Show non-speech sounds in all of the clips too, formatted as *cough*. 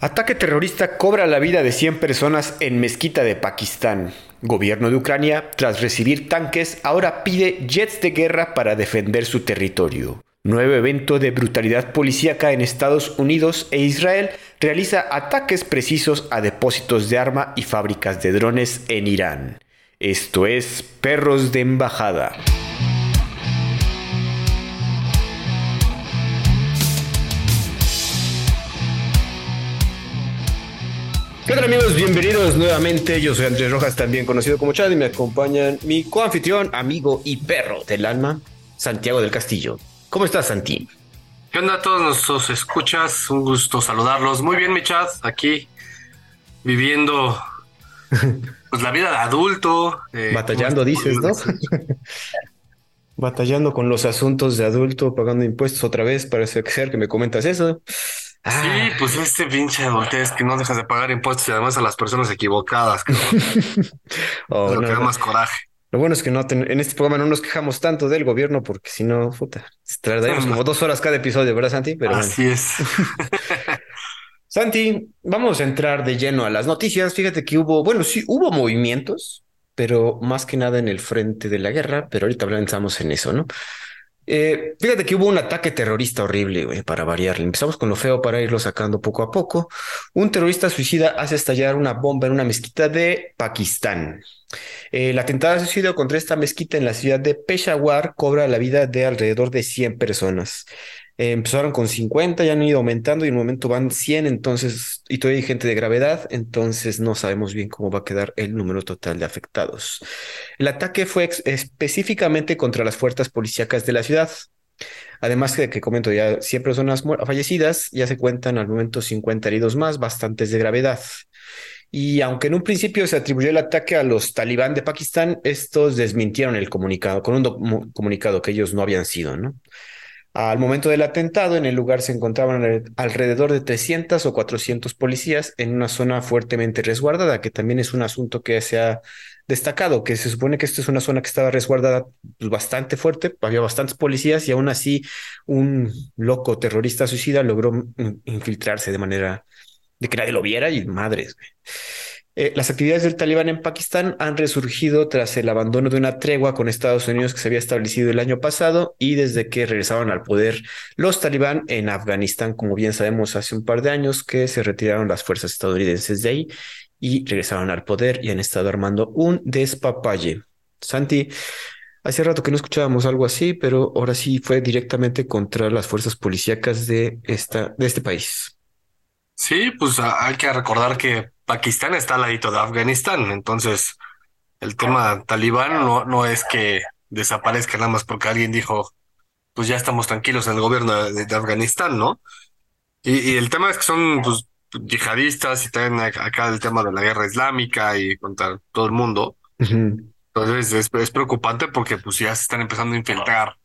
Ataque terrorista cobra la vida de 100 personas en mezquita de Pakistán. Gobierno de Ucrania, tras recibir tanques, ahora pide jets de guerra para defender su territorio. Nuevo evento de brutalidad policíaca en Estados Unidos e Israel realiza ataques precisos a depósitos de arma y fábricas de drones en Irán. Esto es Perros de Embajada. ¿Qué tal amigos? Bienvenidos nuevamente. Yo soy Andrés Rojas, también conocido como Chad, y me acompañan mi coanfitrión, amigo y perro del alma, Santiago del Castillo. ¿Cómo estás, Santi? ¿Qué onda a todos nuestros escuchas? Un gusto saludarlos. Muy bien, mi Chad, aquí viviendo *laughs* pues, la vida de adulto. Eh, Batallando, dices, ¿no? Batallando con los asuntos de adulto, pagando impuestos otra vez, parece ser que me comentas eso. Sí, ah. pues este pinche adultez que no dejas de pagar impuestos y además a las personas equivocadas. *laughs* oh, lo que da más coraje. Lo bueno es que no en este programa no nos quejamos tanto del gobierno porque si no, puta, tardaríamos como dos horas cada episodio, ¿verdad, Santi? Pero Así es. *laughs* Santi, vamos a entrar de lleno a las noticias. Fíjate que hubo, bueno, sí, hubo movimientos, pero más que nada en el frente de la guerra, pero ahorita avanzamos en eso, ¿no? Eh, fíjate que hubo un ataque terrorista horrible, güey, para variarle. Empezamos con lo feo para irlo sacando poco a poco. Un terrorista suicida hace estallar una bomba en una mezquita de Pakistán. El atentado suicidio contra esta mezquita en la ciudad de Peshawar cobra la vida de alrededor de 100 personas. Eh, empezaron con 50, ya han ido aumentando y en un momento van 100, entonces, y todavía hay gente de gravedad, entonces no sabemos bien cómo va a quedar el número total de afectados. El ataque fue específicamente contra las fuerzas policíacas de la ciudad. Además de que comento ya 100 personas fallecidas, ya se cuentan al momento 50 heridos más, bastantes de gravedad. Y aunque en un principio se atribuyó el ataque a los talibán de Pakistán, estos desmintieron el comunicado, con un comunicado que ellos no habían sido, ¿no? Al momento del atentado, en el lugar se encontraban alrededor de 300 o 400 policías en una zona fuertemente resguardada, que también es un asunto que se ha destacado, que se supone que esta es una zona que estaba resguardada pues, bastante fuerte, había bastantes policías y aún así un loco terrorista suicida logró infiltrarse de manera de que nadie lo viera y madres. Eh, las actividades del talibán en Pakistán han resurgido tras el abandono de una tregua con Estados Unidos que se había establecido el año pasado y desde que regresaron al poder los talibán en Afganistán, como bien sabemos hace un par de años que se retiraron las fuerzas estadounidenses de ahí y regresaron al poder y han estado armando un despapalle. Santi, hace rato que no escuchábamos algo así, pero ahora sí fue directamente contra las fuerzas policíacas de, esta, de este país. Sí, pues hay que recordar que Pakistán está al ladito de Afganistán, entonces el tema talibán no, no es que desaparezca nada más porque alguien dijo, pues ya estamos tranquilos en el gobierno de, Afganistán, ¿no? Y, el tema es que son pues, yihadistas y también acá el tema de la guerra islámica y contra todo el mundo. Entonces es, es, preocupante porque pues ya se están empezando a infiltrar.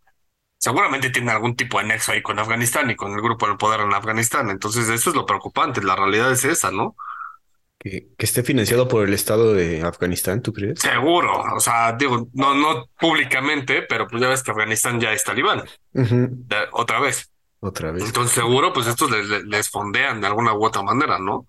Seguramente tienen algún tipo de nexo ahí con Afganistán y con el grupo del poder en Afganistán. Entonces eso es lo preocupante. La realidad es esa, ¿no? Que, esté financiado por el Estado de Afganistán, ¿tú crees? Seguro, o sea, digo, no, no públicamente, pero pues ya ves que Afganistán ya es talibán. otra vez. Otra vez. Entonces seguro, pues estos les, fondean de alguna u otra manera, ¿no?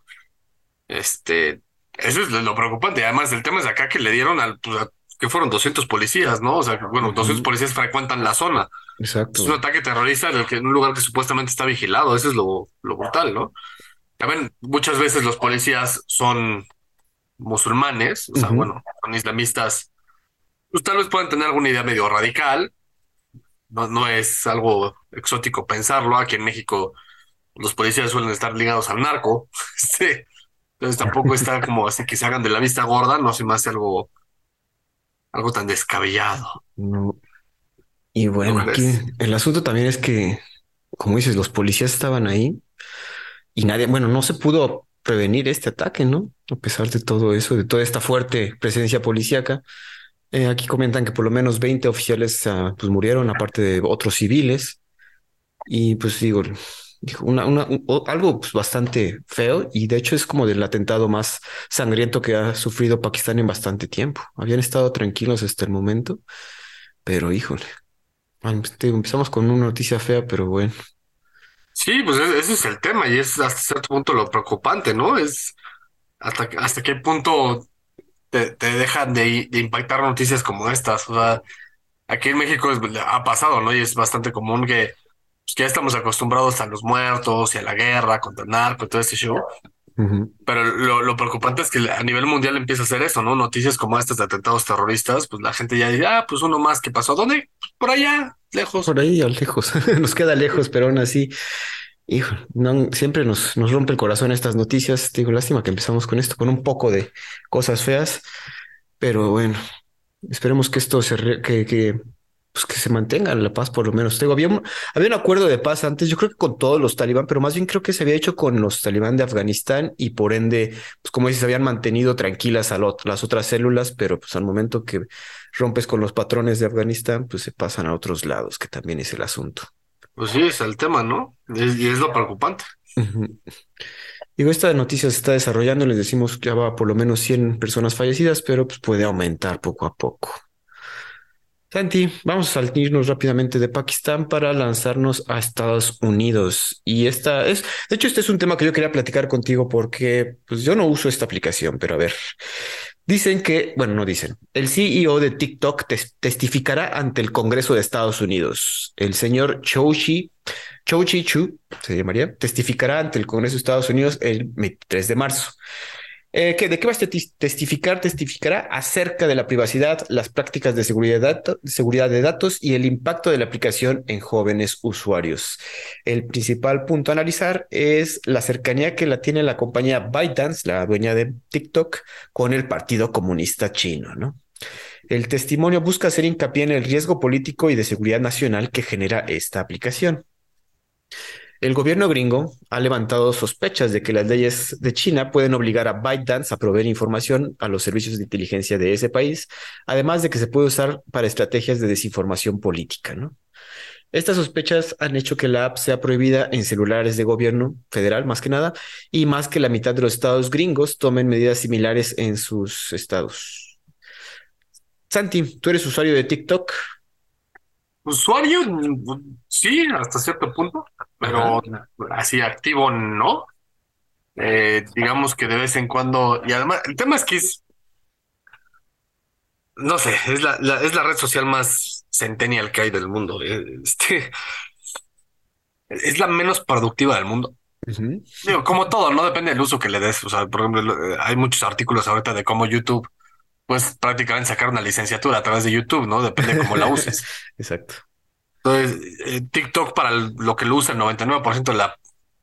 Este, eso es lo preocupante. Además, el tema es acá que le dieron al, pues, que fueron 200 policías, ¿no? O sea, bueno, 200 policías frecuentan la zona. Exacto. Es un ataque terrorista en, el que, en un lugar que supuestamente está vigilado. Eso es lo, lo brutal, ¿no? Muchas veces los policías son musulmanes, o sea, bueno, son islamistas, pues tal vez puedan tener alguna idea medio radical, no, no es algo exótico pensarlo, aquí en México los policías suelen estar ligados al narco, sí. *laughs* entonces tampoco está como así que se hagan de la vista gorda, no se me hace algo, algo tan descabellado. No. Y bueno, aquí el asunto también es que, como dices, los policías estaban ahí y nadie, bueno, no se pudo prevenir este ataque, ¿no? A pesar de todo eso, de toda esta fuerte presencia policíaca. Eh, aquí comentan que por lo menos 20 oficiales ah, pues murieron, aparte de otros civiles. Y pues digo, algo pues, bastante feo y de hecho es como del atentado más sangriento que ha sufrido Pakistán en bastante tiempo. Habían estado tranquilos hasta el momento, pero híjole, empezamos con una noticia fea, pero bueno. Sí, pues e-, ese es el tema y es hasta cierto punto lo preocupante, ¿no? Es hasta, hasta qué punto te, te dejan de, de impactar noticias como estas. O sea, aquí en México es- ha pasado, ¿no? Y es bastante común que, pues, que ya estamos acostumbrados a los muertos y a la guerra contra el narco todo este show. Pero lo, lo preocupante es que a nivel mundial empieza a hacer eso, ¿no? Noticias como estas de atentados terroristas, pues la gente ya dice, ah, pues uno más que pasó. ¿Dónde? Pues por allá, lejos. Por ahí, lejos, *laughs* nos queda lejos, pero aún así, hijo, no, siempre nos, nos rompe el corazón estas noticias. Te digo, lástima que empezamos con esto, con un poco de cosas feas, pero bueno, esperemos que esto se, re- que, que, pues que se mantenga la paz por lo menos. Te digo, había un, había un acuerdo de paz antes, yo creo que con todos los talibán, pero más bien creo que se había hecho con los talibán de Afganistán y por ende, pues como dices, habían mantenido tranquilas a lo- las otras células, pero pues al momento que rompes con los patrones de Afganistán, pues se pasan a otros lados, que también es el asunto. Pues sí, es el tema, ¿no? Es- y es lo preocupante. Digo, esta noticia se está desarrollando, les decimos que ya va por lo menos 100 personas fallecidas, pero pues puede aumentar poco a poco. Santi, vamos a salirnos rápidamente de Pakistán para lanzarnos a Estados Unidos. Y esta es, de hecho, este es un tema que yo quería platicar contigo porque pues yo no uso esta aplicación, pero a ver, dicen que, bueno, no dicen, el CEO de TikTok tes- testificará ante el Congreso de Estados Unidos. El señor Chouchi, Chouchi Chu, se llamaría, testificará ante el Congreso de Estados Unidos el 23 de marzo. Eh, ¿qué- ¿de qué va a testi- testificar? Testificará acerca de la privacidad, las prácticas de seguridad, seguridad de datos y el impacto de la aplicación en jóvenes usuarios. El principal punto a analizar es la cercanía que la tiene la compañía ByteDance, la dueña de TikTok, con el Partido Comunista Chino, ¿no? El testimonio busca hacer hincapié en el riesgo político y de seguridad nacional que genera esta aplicación. El gobierno gringo ha levantado sospechas de que las leyes de China pueden obligar a ByteDance a proveer información a los servicios de inteligencia de ese país, además de que se puede usar para estrategias de desinformación política. Estas sospechas han hecho que la app sea prohibida en celulares de gobierno federal, más que nada, y más que la mitad de los estados gringos tomen medidas similares en sus estados. Santi, tú eres usuario de TikTok. Usuario, mm, sí, hasta cierto punto, pero así activo no. Eh, digamos que de vez en cuando, y además, el tema es que es, no sé, es la, la- es la red social más centennial que hay del mundo. eh, Este, es la menos productiva del mundo. Digo, como todo, no depende del uso que le des. O sea, por ejemplo, lo- eh, hay muchos artículos ahorita de cómo YouTube, pues prácticamente sacar una licenciatura a través de YouTube, ¿no? Depende de cómo la uses. *laughs* Exacto. Entonces, eh, TikTok para el- lo que lo usa el 99% de la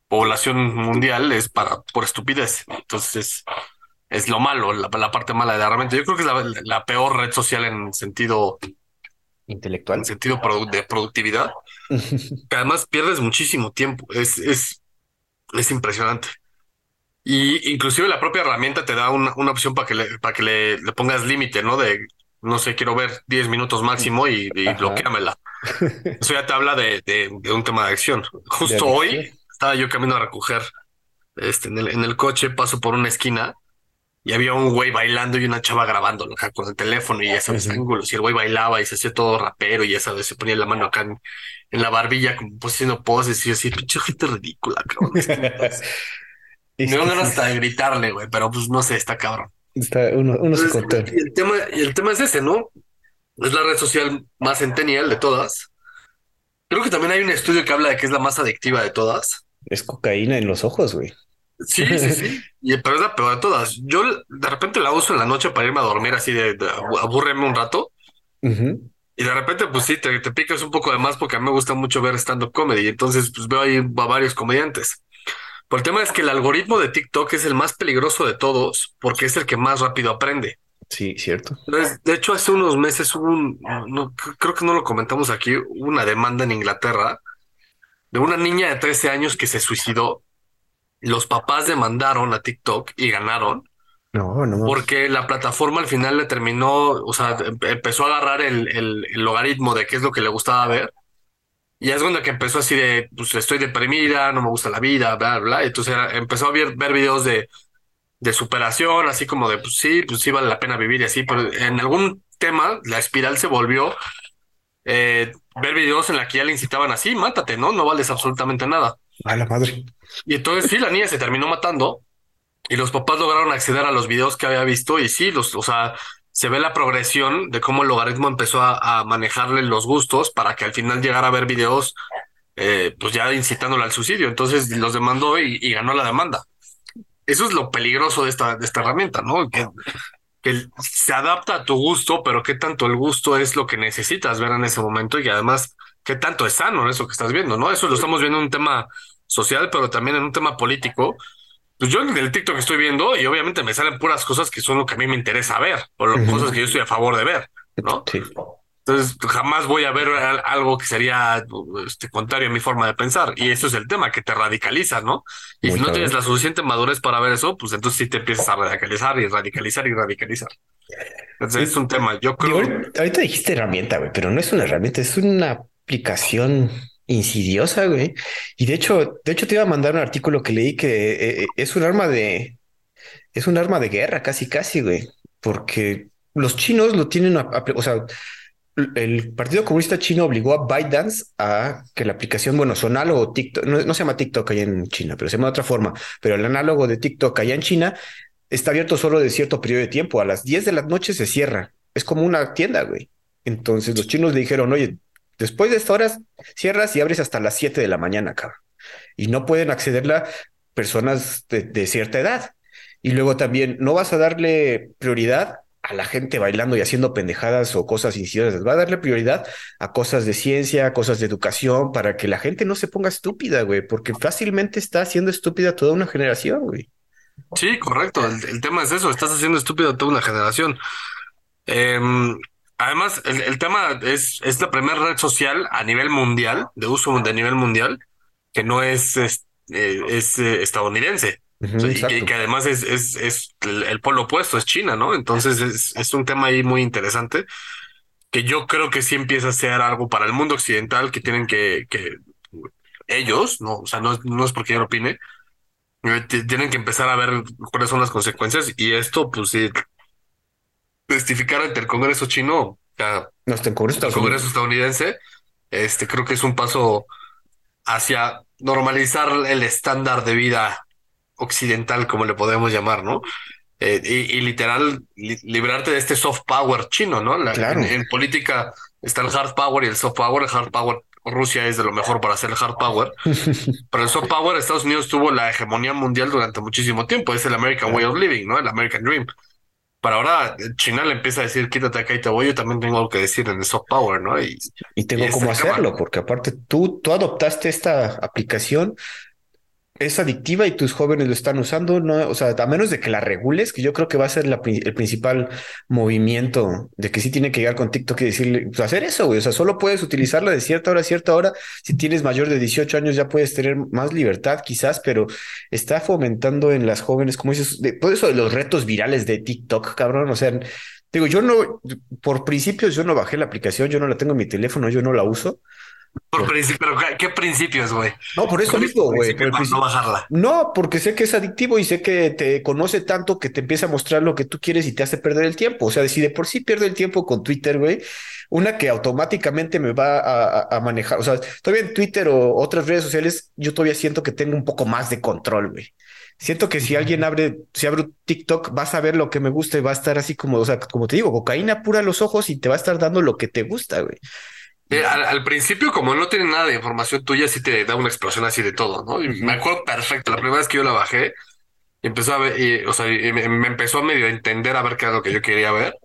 población mundial es para por estupidez. Entonces, es, es lo malo, la, la parte mala de la herramienta. Yo creo que es la, la peor red social en sentido, en Intelectual. sentido produ- de productividad. *laughs* Que además pierdes muchísimo tiempo. Es, es, es impresionante. Y inclusive la propia herramienta te da una, una opción para que le, para que le, le pongas límite, ¿no? De, no sé, quiero ver 10 minutos máximo y, y bloqueamela. *laughs* Eso ya te habla de, de, de un tema de acción. Justo De hoy estaba yo camino a recoger este, en el, en el coche, paso por una esquina y había un güey bailando y una chava grabándolo acá con el teléfono y ya sabes, Ujú. ángulos. Y el güey bailaba y se hacía todo rapero y ya sabes, se ponía la mano acá en, en la barbilla como pues haciendo poses y yo así, pinche gente ridícula, cabrón. *laughs* Me que ganas sí, hasta de gritarle, güey, pero pues no sé, está cabrón. Está- uno, uno se y el tema, y el tema es ese, ¿no? Es la red social más centennial de todas. Creo que también hay un estudio que habla de que es la más adictiva de todas. Es cocaína en los ojos, güey. Sí, sí, sí. *laughs* Y, pero es la peor de todas. Yo de repente la uso en la noche para irme a dormir así de, de aburrerme un rato. Y de repente, pues sí, te, te picas un poco de más porque a mí me gusta mucho ver stand-up comedy. Entonces, pues veo ahí a varios comediantes. Pero el tema es que el algoritmo de TikTok es el más peligroso de todos porque es el que más rápido aprende. Sí, cierto. Entonces, de hecho, hace unos meses hubo un, no, creo que no lo comentamos aquí, hubo una demanda en Inglaterra de una niña de 13 años que se suicidó. Los papás demandaron a TikTok y ganaron No, no. porque la plataforma al final le terminó, o sea, em- empezó a agarrar el, el, el logaritmo de qué es lo que le gustaba ver. Y es cuando que empezó así de, pues estoy deprimida, no me gusta la vida, bla, bla. Entonces era- empezó a ver, ver videos de, de superación, así como de, pues sí, pues sí vale la pena vivir y así, pero en algún tema la espiral se volvió eh, ver videos en la que ya le incitaban así, mátate, ¿no? No vales absolutamente nada. A la madre. Y entonces sí, la niña se terminó matando y los papás lograron acceder a los videos que había visto y sí, los, o sea, se ve la progresión de cómo el logaritmo empezó a, a manejarle los gustos para que al final llegara a ver videos, eh, pues ya incitándole al suicidio. Entonces los demandó y, ganó la demanda. Eso es lo peligroso de esta, de esta herramienta, ¿no? Que, que se adapta a tu gusto, pero qué tanto el gusto es lo que necesitas ver en ese momento y además qué tanto es sano eso que estás viendo, ¿no? Eso lo estamos viendo en un tema social, pero también en un tema político. Pues yo en el TikTok estoy viendo y obviamente me salen puras cosas que son lo que a mí me interesa ver, o uh -huh. cosas que yo estoy a favor de ver, ¿no? Sí. Entonces jamás voy a ver algo que sería este, contrario a mi forma de pensar. Y eso es el tema, que te radicaliza, ¿no? Y Muy si no claro. tienes la suficiente madurez para ver eso, pues entonces sí te empiezas a radicalizar y radicalizar y radicalizar. Entonces es un tema, yo creo... Digo, ahorita dijiste herramienta, güey, pero no es una herramienta, es una aplicación insidiosa, güey. Y de hecho, de hecho te iba a mandar un artículo que leí que eh, es un arma de... Es un arma de guerra, casi, casi, güey. Porque los chinos lo tienen, o sea, el Partido Comunista Chino obligó a ByteDance a que la aplicación, bueno, su análogo TikTok, no, no, se llama TikTok allá en China, pero se llama de otra forma, pero el análogo de TikTok allá en China está abierto solo de cierto periodo de tiempo. A las 10 de la noche se cierra. Es como una tienda, güey. Entonces los chinos le dijeron, oye, después de esta hora cierras y abres hasta las 7 de la mañana, cabrón. Y no pueden accederla personas de, cierta edad. Y luego también no vas a darle prioridad a la gente bailando y haciendo pendejadas o cosas insidiosas. Va a darle prioridad a cosas de ciencia, a cosas de educación, para que la gente no se ponga estúpida, güey, porque fácilmente está haciendo estúpida toda una generación, güey. Sí, correcto. El, tema es eso, estás haciendo estúpida toda una generación. Eh, además, el, el, tema es, es la primera red social a nivel mundial, de uso de nivel mundial, que no es, es, es eh, estadounidense. Uh -huh, y, que, que, además es, es, es el, el, polo opuesto, es China, ¿no? Entonces es, es un tema ahí muy interesante que yo creo que sí empieza a ser algo para el mundo occidental que tienen que, que ellos, no, o sea, no, no es porque yo lo opine, eh, tienen que empezar a ver cuáles son las consecuencias y esto, pues sí, testificar ante el Congreso chino, ya, no, el Congreso, el Congreso estadounidense, este creo que es un paso hacia normalizar el estándar de vida occidental, como le podemos llamar, ¿no? Eh, y, y, literal, li librarte de este soft power chino, ¿no? La, claro. en, en, política está el hard power y el soft power. El hard power, Rusia es de lo mejor para hacer el hard power. *laughs* Pero el soft power, Estados Unidos tuvo la hegemonía mundial durante muchísimo tiempo. Es el American way of living, ¿no? El American dream. Para ahora, China le empieza a decir, quítate acá y te voy, yo también tengo algo que decir en el soft power, ¿no? Y, y tengo y cómo hacerlo, porque aparte tú, tú adoptaste esta aplicación es adictiva y tus jóvenes lo están usando, no, o sea, a menos de que la regules, que yo creo que va a ser el principal movimiento de que sí tiene que llegar con TikTok y decirle, pues hacer eso, güey, o sea, solo puedes utilizarla de cierta hora a cierta hora, si tienes mayor de 18 años ya puedes tener más libertad quizás, pero está fomentando en las jóvenes, como dices, de, eso de los retos virales de TikTok, cabrón, o sea, digo, yo no, por principios yo no bajé la aplicación, yo no la tengo en mi teléfono, yo no la uso, por principio, pero ¿qué principios, güey? No, por eso mismo, güey. Por no bajarla. No, porque sé que es adictivo y sé que te conoce tanto que te empieza a mostrar lo que tú quieres y te hace perder el tiempo. O sea, si de por sí pierdo el tiempo con Twitter, güey, una que automáticamente me va a, a, manejar. O sea, todavía en Twitter o otras redes sociales, yo todavía siento que tengo un poco más de control, güey. Siento que si alguien abre, si abro TikTok, vas a ver lo que me gusta y va a estar así como, o sea, como te digo, cocaína pura los ojos y te va a estar dando lo que te gusta, güey. Eh, al, al, principio, como no tiene nada de información tuya, sí te da una explosión así de todo, ¿no? Y me acuerdo perfecto, la primera vez que yo la bajé, y empezó a ver, y, o sea, y me, me, empezó a medio entender a ver qué era lo que yo quería ver.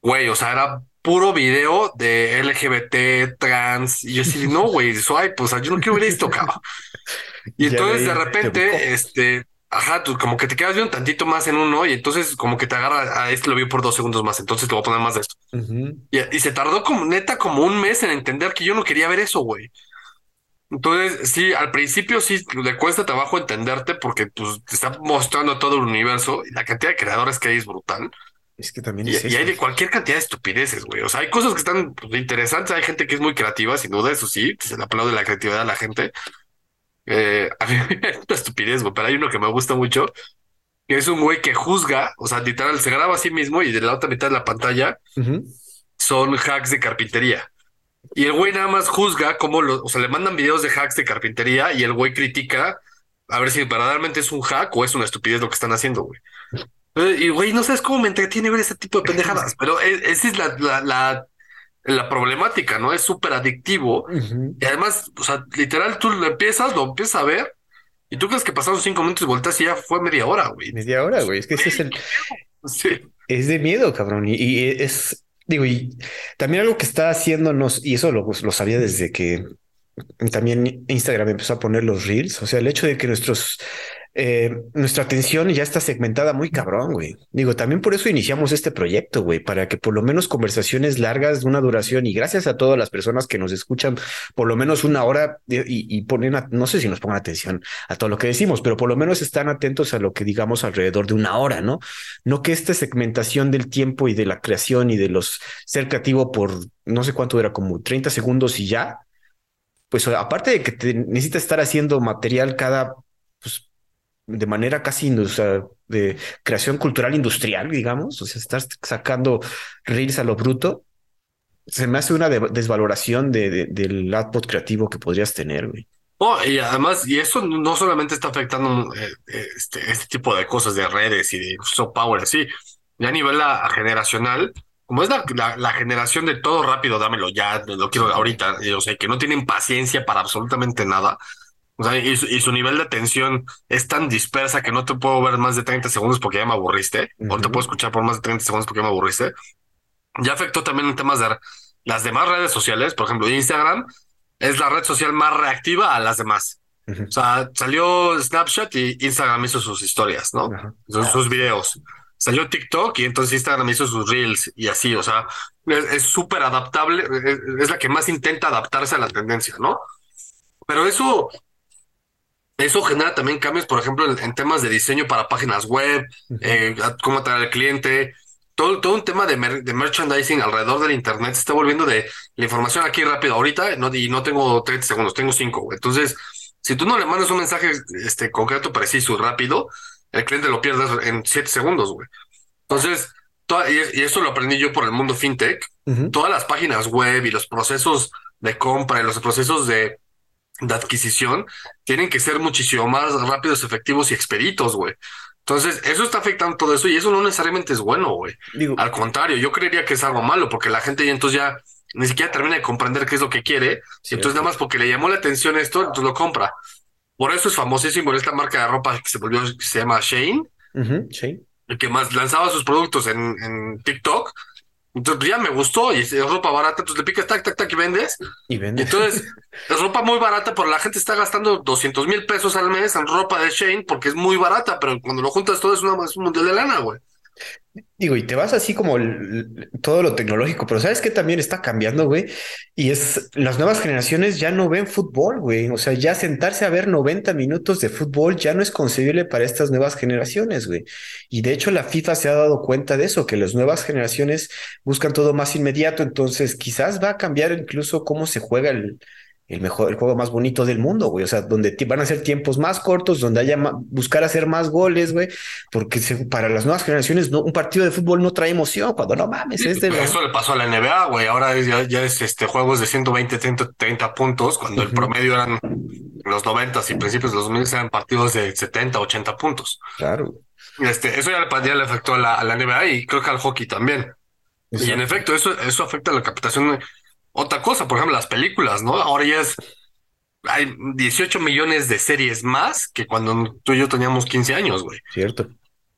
Güey, o sea, era puro video de LGBT, trans, y yo así, no, güey, swipe, o sea, yo no quiero ver esto, cabrón. *laughs* Y entonces de repente, este, ajá, tú como que te quedas viendo tantito más en uno y entonces como que te agarra a este lo vi por dos segundos más, entonces te voy a poner más de esto. Uh -huh. y, y, se tardó como neta como un mes en entender que yo no quería ver eso, güey. Entonces, sí, al principio sí le cuesta trabajo entenderte porque pues te está mostrando todo el universo y la cantidad de creadores que hay es brutal. Es que también y, es y hay de cualquier cantidad de estupideces, güey. O sea, hay cosas que están pues, interesantes, hay gente que es muy creativa, sin duda, eso sí, se le aplaude la creatividad a la gente. Eh, a mí *laughs* es una estupidez, güey, pero hay uno que me gusta mucho, que es un güey que juzga, o sea, literal, se graba a sí mismo y de la otra mitad de la pantalla uh -huh. son hacks de carpintería. Y el güey nada más juzga cómo lo, o sea, le mandan videos de hacks de carpintería y el güey critica a ver si verdaderamente es un hack o es una estupidez lo que están haciendo, güey. Eh, Y güey, no sabes cómo me entretiene ver ese tipo de pendejadas, pero e- esa es la, la, la, la problemática, ¿no? Es súper adictivo. Y además, o sea, literal, tú lo empiezas, lo empiezas a ver y tú crees que pasaron cinco minutos y volteas y ya fue media hora, güey. Media hora, güey. Es que ese es el, *laughs* Sí. es de miedo, cabrón. Y, y es, digo, y también algo que está haciéndonos, y eso lo, lo sabía desde que también Instagram empezó a poner los reels. O sea, el hecho de que nuestros eh, nuestra atención ya está segmentada muy cabrón, güey. Digo, también por eso iniciamos este proyecto, güey, para que por lo menos conversaciones largas de una duración y gracias a todas las personas que nos escuchan por lo menos una hora y, y ponen, a- no sé si nos pongan atención a todo lo que decimos, pero por lo menos están atentos a lo que digamos alrededor de una hora, ¿no? No que esta segmentación del tiempo y de la creación y de los ser creativo por no sé cuánto era, como 30 segundos y ya, pues aparte de que te necesitas estar haciendo material cada, pues de manera casi o de creación cultural industrial, digamos, o sea, estás sacando reels a lo bruto, se me hace una de- desvaloración de, de- del output creativo que podrías tener, güey. Oh, y además, y eso no solamente está afectando eh, eh, este, este tipo de cosas de redes y de soft power, así, ya a nivel a- a generacional, como es la, generación de todo rápido, dámelo ya, lo quiero ahorita, y, o sea, que no tienen paciencia para absolutamente nada, o sea, y su, y su nivel de atención es tan dispersa que no te puedo ver más de 30 segundos porque ya me aburriste, o no te Ujú. puedo escuchar por más de 30 segundos porque ya me aburriste. Ya afectó también en temas de las demás redes sociales, por ejemplo, Instagram es la red social más reactiva a las demás. Ujú. O sea, salió Snapchat y Instagram hizo sus historias, ¿no? Ajá. Sus, sus videos. Salió TikTok y entonces Instagram hizo sus reels y así, o sea, es es súper adaptable, es, es la que más intenta adaptarse a la tendencia, ¿no? Pero eso, eso genera también cambios, por ejemplo, en, en temas de diseño para páginas web, eh, cómo atraer al cliente, todo, todo un tema de, mer- de merchandising alrededor del internet se está volviendo de la información aquí rápido. Ahorita no, y no tengo 30 segundos, tengo 5. Entonces, si tú no le mandas un mensaje este, concreto, preciso rápido, el cliente lo pierde en 7 segundos, güey. Entonces, toda- y, y esto lo aprendí yo por el mundo fintech, todas las páginas web y los procesos de compra y los procesos de, de adquisición tienen que ser muchísimo más rápidos, efectivos y expeditos, güey. Entonces, eso está afectando todo eso y eso no necesariamente es bueno, güey. Digo, Al contrario, yo creería que es algo malo porque la gente ya entonces ya ni siquiera termina de comprender qué es lo que quiere. Y entonces nada más porque le llamó la atención esto, entonces lo compra. Por eso es famosísimo esta marca de ropa que se volvió, que se llama Shane, ujú, sí. el que más lanzaba sus productos en, en TikTok. Entonces pues, ya me gustó y es ropa barata, entonces le picas tac, tac, tac y vendes. Y Y vende. entonces *laughs* es ropa muy barata, pero la gente está gastando 200 mil pesos al mes en ropa de Shane porque es muy barata, pero cuando lo juntas todo es, una, es un mundial de lana, güey. Digo, y te vas así como todo lo tecnológico, pero sabes que también está cambiando, güey. Y es las nuevas generaciones ya no ven fútbol, güey. O sea, ya sentarse a ver 90 minutos de fútbol ya no es concebible para estas nuevas generaciones, güey. Y de hecho, la FIFA se ha dado cuenta de eso, que las nuevas generaciones buscan todo más inmediato. Entonces, quizás va a cambiar incluso cómo se juega el, el mejor, el juego más bonito del mundo, güey. O sea, donde van a ser tiempos más cortos, donde haya buscar hacer más goles, güey porque se- para las nuevas generaciones no, un partido de fútbol no trae emoción cuando no mames, es de Pero los- Eso le pasó a la NBA, güey. Ahora es- ya, ya es este juegos de 120, 30, 30 puntos, cuando el promedio eran los 90 y principios de los 2000 eran partidos de 70, 80 puntos. Claro. Este, eso ya le, ya le afectó a la, a la NBA y creo que al hockey también. Y en efecto, eso, eso afecta a la captación. Otra cosa, por ejemplo, las películas, ¿no? Ahora ya es. Hay 18 millones de series más que cuando tú y yo teníamos 15 años, güey. Cierto.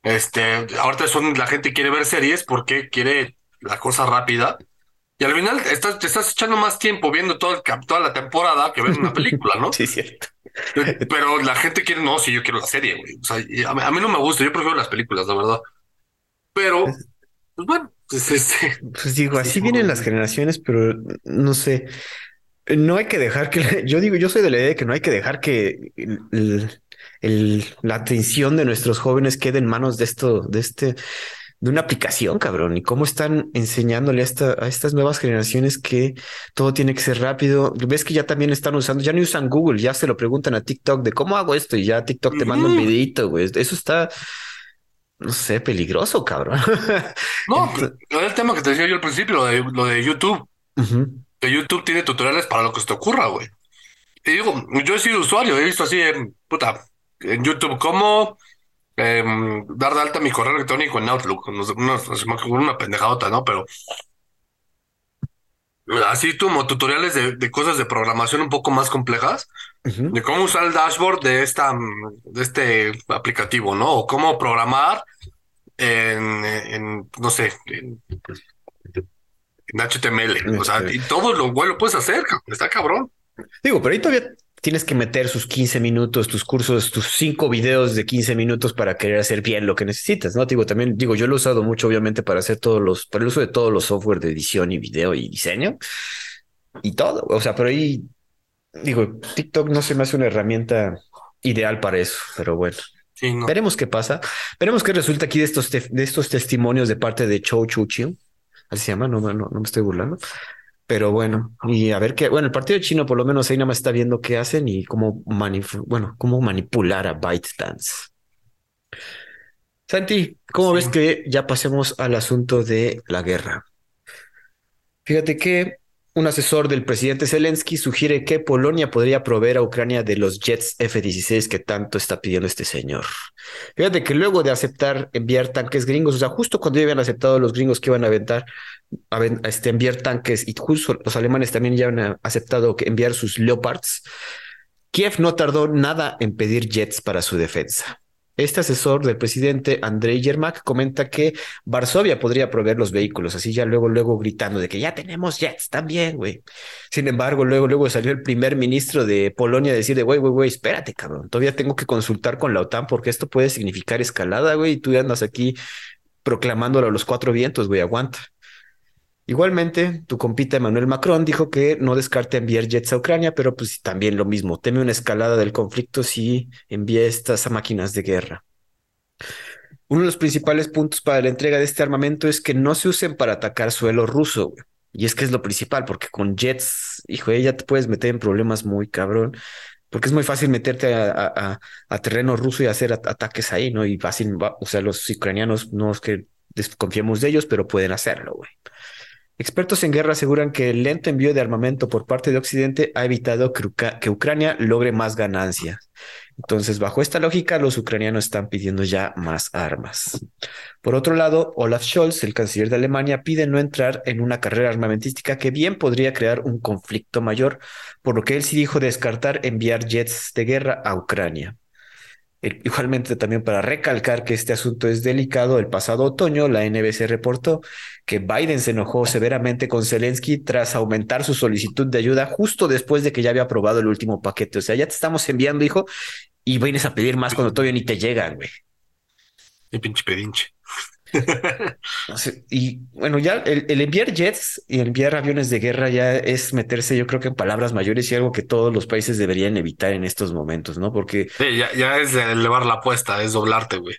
Este, ahorita son, la gente quiere ver series porque quiere la cosa rápida. Y al final estás, te estás echando más tiempo viendo todo el toda la temporada que ver una película, ¿no? *laughs* Sí, cierto. Pero la gente quiere, no, si yo quiero la serie, güey. O sea, a, mí, a mí no me gusta, yo prefiero las películas, la verdad. Pero, pues bueno, pues *laughs* este. Pues digo, así vienen las generaciones, pero no sé. No hay que dejar que, *laughs* yo digo, yo soy de la idea de que no hay que dejar que el- el- el- la atención de nuestros jóvenes quede en manos de esto, de este, de una aplicación, cabrón. Y cómo están enseñándole a, esta, a estas nuevas generaciones que todo tiene que ser rápido. Ves que ya también están usando, ya no usan Google, ya se lo preguntan a TikTok de cómo hago esto y ya TikTok te manda un videito, güey. Eso está, no sé, peligroso, cabrón. *laughs* No, el tema que te decía yo al principio, lo de, lo de YouTube. Que YouTube tiene tutoriales para lo que se te ocurra, güey. Y digo, yo he sido usuario, he visto así, en, puta, en YouTube cómo em, dar de alta mi correo electrónico en Outlook. Ocurre una pendejadota, ¿no? Pero así como tutoriales de, de cosas de programación un poco más complejas, de cómo usar el dashboard de esta, de este aplicativo, ¿no? O cómo programar en, en no sé, en, en HTML. O sea, y todo lo güey, lo puedes hacer, está cabrón. Digo, pero ahí todavía tienes que meter sus 15 minutos, tus cursos, tus cinco videos de 15 minutos para querer hacer bien lo que necesitas, ¿no? Digo, también, digo, yo lo he usado mucho, obviamente, para hacer todos los, para el uso de todos los software de edición y video y diseño y todo. O sea, pero ahí, digo, TikTok no se me hace una herramienta ideal para eso, pero bueno. Sí, no. Veremos qué pasa. Veremos qué resulta aquí de estos, te- de estos testimonios de parte de Chou Chu Chiu. Así se llama, no, no, no me estoy burlando. Pero bueno, y a ver qué. Bueno, el partido chino por lo menos ahí nada más está viendo qué hacen y cómo, bueno, cómo manipular a ByteDance. Santi, ¿cómo Sí. ves que ya pasemos al asunto de la guerra? Fíjate que un asesor del presidente Zelensky sugiere que Polonia podría proveer a Ucrania de los jets F-16 que tanto está pidiendo este señor. Fíjate que luego de aceptar enviar tanques gringos, o sea, justo cuando ya habían aceptado los gringos que iban a aventar, a, este, enviar tanques y justo los alemanes también ya habían aceptado que enviar sus Leopards, Kiev no tardó nada en pedir jets para su defensa. Este asesor del presidente Andrei Yermak comenta que Varsovia podría proveer los vehículos, así ya luego, luego gritando de que ya tenemos jets también, güey. Sin embargo, luego, luego salió el primer ministro de Polonia a decir de, güey, güey, güey, espérate, cabrón, todavía tengo que consultar con la OTAN porque esto puede significar escalada, güey, y tú andas aquí proclamándolo a los cuatro vientos, güey, aguanta. Igualmente, tu compita Emmanuel Macron dijo que no descarta enviar jets a Ucrania, pero pues también lo mismo, teme una escalada del conflicto si envía estas máquinas de guerra. Uno de los principales puntos para la entrega de este armamento es que no se usen para atacar suelo ruso, güey. Y es que es lo principal, porque con jets, hijo, ya te puedes meter en problemas muy cabrón, porque es muy fácil meterte a, a- terreno ruso y hacer at- ataques ahí, ¿no? Y fácil, o sea, los ucranianos no es que desconfiemos de ellos, pero pueden hacerlo, güey. Expertos en guerra aseguran que el lento envío de armamento por parte de Occidente ha evitado que, Ucra- que Ucrania logre más ganancias. Entonces, bajo esta lógica, los ucranianos están pidiendo ya más armas. Por otro lado, Olaf Scholz, el canciller de Alemania, pide no entrar en una carrera armamentística que bien podría crear un conflicto mayor, por lo que él sí dijo descartar enviar jets de guerra a Ucrania. Eh, Igualmente también para recalcar que este asunto es delicado, el pasado otoño la NBC reportó que Biden se enojó severamente con Zelensky tras aumentar su solicitud de ayuda justo después de que ya había aprobado el último paquete. O sea, ya te estamos enviando, hijo, y vienes a pedir más cuando todavía ni te llegan, güey. Y pinche pedinche. *laughs* Y bueno, ya el, el enviar jets y enviar aviones de guerra ya es meterse, yo creo que en palabras mayores y algo que todos los países deberían evitar en estos momentos, ¿no? Porque Sí, ya, ya es elevar la apuesta, es doblarte, güey.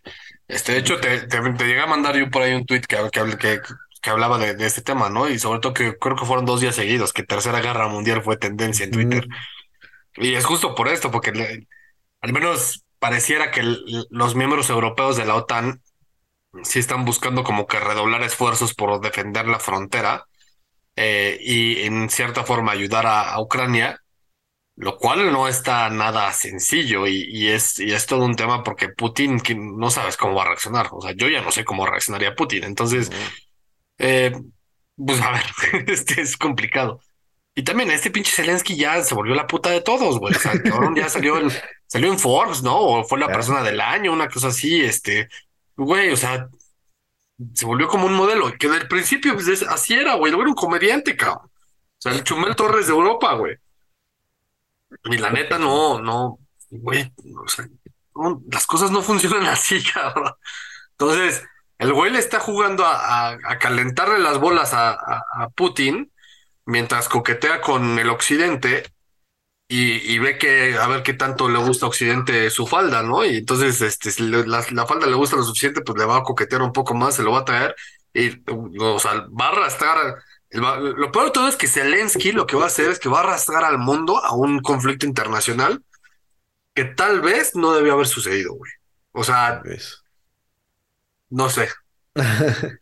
Este, de hecho, te, te, te llegué a mandar yo por ahí un tweet que, que, que, que hablaba de, de este tema, ¿no? Y sobre todo que creo que fueron dos días seguidos, que Tercera Guerra Mundial fue tendencia en Twitter. mm, Y es justo por esto, porque le- al menos pareciera que el- los miembros europeos de la OTAN sí están buscando como que redoblar esfuerzos por defender la frontera eh, y en cierta forma ayudar a, a Ucrania, lo cual no está nada sencillo y, y es, y es todo un tema porque Putin no sabes cómo va a reaccionar. O sea, yo ya no sé cómo reaccionaría Putin. Entonces, eh, pues a ver, *laughs* este es complicado. Y también este pinche Zelensky ya se volvió la puta de todos, güey. O sea, ya salió en, *laughs* salió en Forbes, ¿no? O fue la persona del año, una cosa así, este, güey, o sea, se volvió como un modelo, que del principio pues, es- así era, güey, era un comediante, cabrón. O sea, el Chumel Torres de Europa, güey. Y la neta, no, no, güey, o sea, las cosas no *laughs* funcionan así, cabrón. Entonces, el güey le está jugando a, a- a calentarle las bolas a- a Putin mientras coquetea con el occidente y, y ve que a ver qué tanto le gusta a occidente su falda, ¿no? Y entonces, este, si la, la falda le gusta lo suficiente, pues le va a coquetear un poco más, se lo va a traer y, o sea, va a arrastrar. Lo peor de todo es que Zelensky lo que va a hacer es que va a arrastrar al mundo a un conflicto internacional que tal vez no debió haber sucedido, güey. O sea, no sé. *laughs*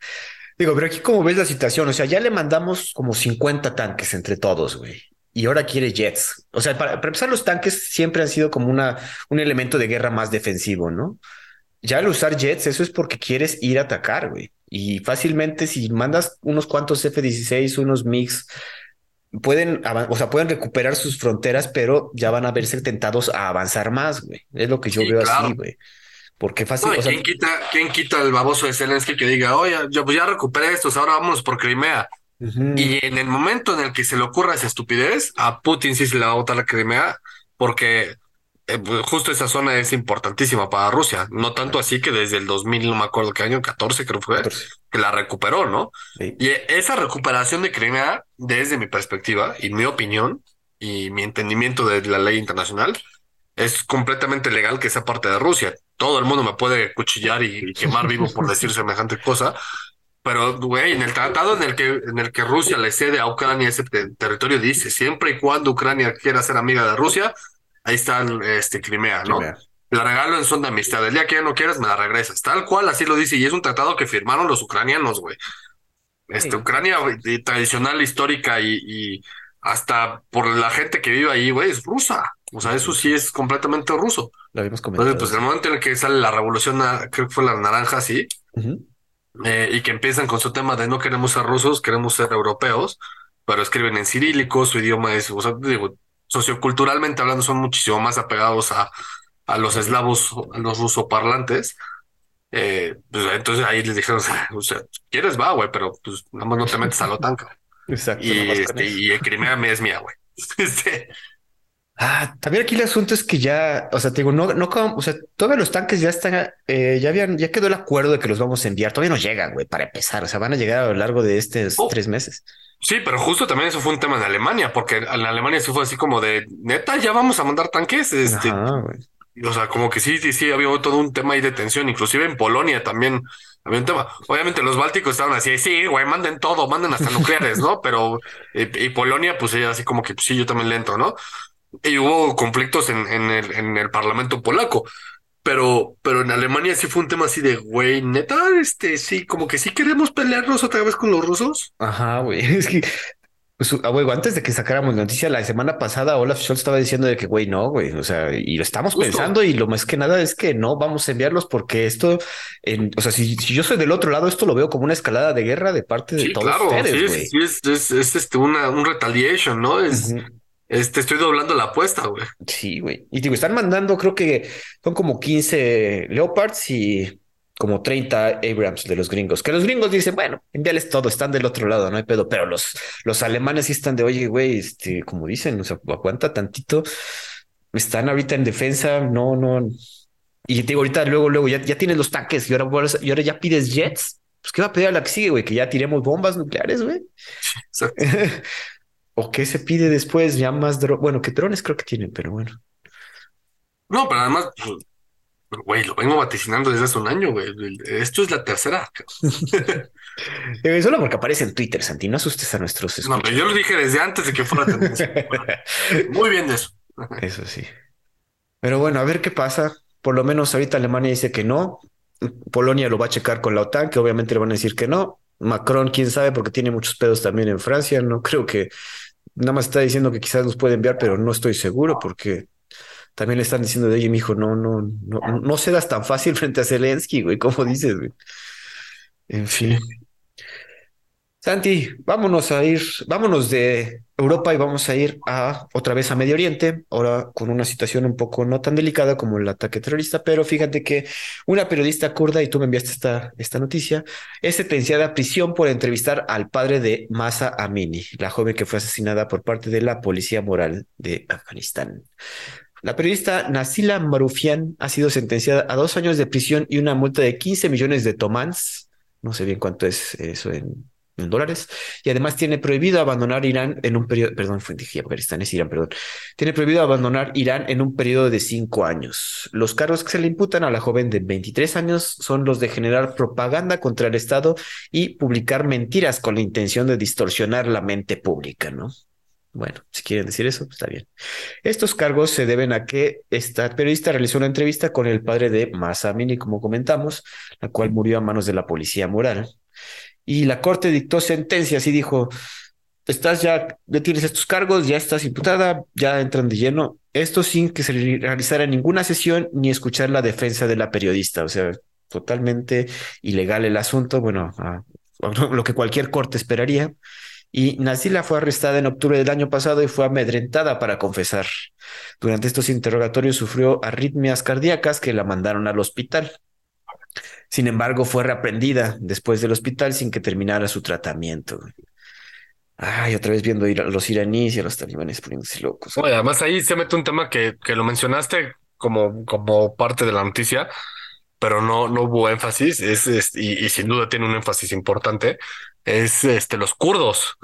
Digo, pero aquí como ves la situación, o sea, ya le mandamos como 50 tanques entre todos, güey. Y ahora quiere jets. O sea, para, para empezar, los tanques siempre han sido como una, un elemento de guerra más defensivo, ¿no? Ya al usar jets, eso es porque quieres ir a atacar, güey. Y fácilmente si mandas unos cuantos F-16, unos MiGs, pueden, o sea, pueden recuperar sus fronteras, pero ya van a verse tentados a avanzar más, güey. Es lo que yo Sí, veo claro. así, güey. Porque fácil, No, ¿y o sea, ¿quién quita, quién quita el baboso de Zelensky que diga, oye, yo pues ya recuperé estos, ahora vamos por Crimea? Y en el momento en el que se le ocurra esa estupidez, a Putin sí se le va a botar la Crimea, porque eh, pues, justo esa zona es importantísima para Rusia. No tanto así que desde el 2000, no me acuerdo qué año, 14 creo que fue, 14, que la recuperó, ¿no? sí. Y esa recuperación de Crimea, desde mi perspectiva y mi opinión y mi entendimiento de la ley internacional, es completamente legal que sea parte de Rusia. Todo el mundo me puede cuchillar y, y quemar vivo por decir semejante cosa. Pero, güey, en el tratado en el que, en el que Rusia le cede a Ucrania ese te- territorio, dice, siempre y cuando Ucrania quiera ser amiga de Rusia, ahí está este Crimea, ¿no? Crimea. La regalo en son de amistad. El día que ya no quieras, me la regresas. Tal cual, así lo dice. Y es un tratado que firmaron los ucranianos, güey. Este, Sí. Ucrania tradicional, histórica y, y hasta por la gente que vive ahí, güey, es rusa. O sea, eso sí es completamente ruso. Lo habíamos Entonces, comentado. pues el momento en el que sale la revolución, ah, creo que fue la naranja, sí, Ujú. Eh, y que empiezan con su tema de no queremos ser rusos, queremos ser europeos, pero escriben en cirílico, su idioma es, o sea, digo, socioculturalmente hablando, son muchísimo más apegados a, a los eslavos, a los rusoparlantes. Eh, pues entonces ahí les dijeron, *laughs* o sea, quieres va, güey, pero pues nada más no te metes a la OTAN. *laughs* Exacto. Y, este, y Crimea me es mía, güey. *laughs* Este, Ah, también aquí el asunto es que ya, o sea, te digo, no, no, como- o sea, todavía los tanques ya están, eh, ya habían, ya quedó el acuerdo de que los vamos a enviar. Todavía no llegan, güey, para empezar. O sea, van a llegar a lo largo de estos Oh. tres meses. sí, pero justo también eso fue un tema en Alemania, porque en Alemania sí fue así como de, neta, ya vamos a mandar tanques, este, Ajá. O sea, como que sí, sí, sí, había todo un tema ahí de tensión, inclusive en Polonia también había un tema. Obviamente los bálticos estaban así, sí, güey, manden todo, manden hasta nucleares, ¿no? Pero, y Polonia, pues ella así como que, pues, sí, yo también le entro, ¿no? Y hubo conflictos en, en el, en el parlamento polaco, pero, pero en Alemania sí fue un tema así de, güey, neta, este, sí, como que sí queremos pelearnos otra vez con los rusos. Ajá, güey. *laughs* Es que, pues, ah, güey, antes de que sacáramos la noticia, la semana pasada, Olaf Scholz estaba diciendo de que, güey, no, güey. O sea, y lo estamos Justo. pensando, y lo más que nada es que no vamos a enviarlos porque esto, en, o sea, si, si yo soy del otro lado, esto lo veo como una escalada de guerra de parte de Sí, todos claro, ustedes, sí, güey. es, sí, es, es, es, este, una, un retaliation, ¿no? Es, Ujú. Este, estoy doblando la apuesta, güey. Sí, güey. Y digo, están mandando, creo que son como 15 Leopards y como 30 Abrams de los gringos. Que los gringos dicen, bueno, envíales todo, están del otro lado, no hay pedo. Pero los, los alemanes sí están de, oye, güey, este, como dicen, o sea, aguanta tantito. Están ahorita en defensa, no, no. Y digo, ahorita luego, luego ya, ya tienes los tanques y ahora, y ahora ya pides jets. Pues, ¿qué va a pedir a la que sigue, güey? Que ya tiremos bombas nucleares, güey. *laughs* O sea, ¿O qué se pide después? Ya más drones. Bueno, que drones creo que tienen, pero bueno. No, pero además, pues, güey, lo vengo vaticinando desde hace un año, güey. Esto es la tercera. *laughs* Eh, solo porque aparece en Twitter, Santi. No asustes a nuestros No, pero yo lo dije desde antes de que fuera tendencia. *laughs* Muy bien eso. Eso sí. Pero bueno, a ver qué pasa. Por lo menos ahorita Alemania dice que no. Polonia lo va a checar con la OTAN, que obviamente le van a decir que no. Macron, quién sabe, porque tiene muchos pedos también en Francia. No creo que nada más está diciendo que quizás los puede enviar, pero no estoy seguro porque también le están diciendo de oye, mijo, no, no, no, no cedas tan fácil *laughs* frente a Zelensky, güey, como dices, güey. En fin. Santi, vámonos a ir, vámonos de Europa y vamos a ir a otra vez a Medio Oriente, ahora con una situación un poco no tan delicada como el ataque terrorista, pero fíjate que una periodista kurda, y tú me enviaste esta, esta noticia, es sentenciada a prisión por entrevistar al padre de Masa Amini, la joven que fue asesinada por parte de la policía moral de Afganistán. La periodista Nasila Marufian ha sido sentenciada a dos años de prisión y una multa de 15 millones de tomans. No sé bien cuánto es eso en, en dólares. Y además tiene prohibido abandonar Irán en un periodo, perdón, fue dije es Irán, perdón. Tiene prohibido abandonar Irán en un periodo de cinco años. Los cargos que se le imputan a la joven de 23 años son los de generar propaganda contra el Estado y publicar mentiras con la intención de distorsionar la mente pública, ¿no? Bueno, si quieren decir eso, pues está bien. Estos cargos se deben a que esta periodista realizó una entrevista con el padre de Masa Amini, como comentamos, la cual murió a manos de la policía moral. Y la corte dictó sentencias y dijo, estás ya, ya tienes estos cargos, ya estás imputada, ya entran de lleno. Esto sin que se realizara ninguna sesión ni escuchar la defensa de la periodista. O sea, totalmente ilegal el asunto. Bueno, *laughs* lo que cualquier corte esperaría. Y Nasila fue arrestada en octubre del año pasado y fue amedrentada para confesar. Durante estos interrogatorios sufrió arritmias cardíacas que la mandaron al hospital. Sin embargo, fue reaprendida después del hospital sin que terminara su tratamiento. Ay, otra vez viendo a los iraníes y a los talibanes poniéndose locos. además ahí se mete un tema que, que lo mencionaste como, como parte de la noticia, pero no, no hubo énfasis, es, y, sin duda tiene un énfasis importante, es este los kurdos,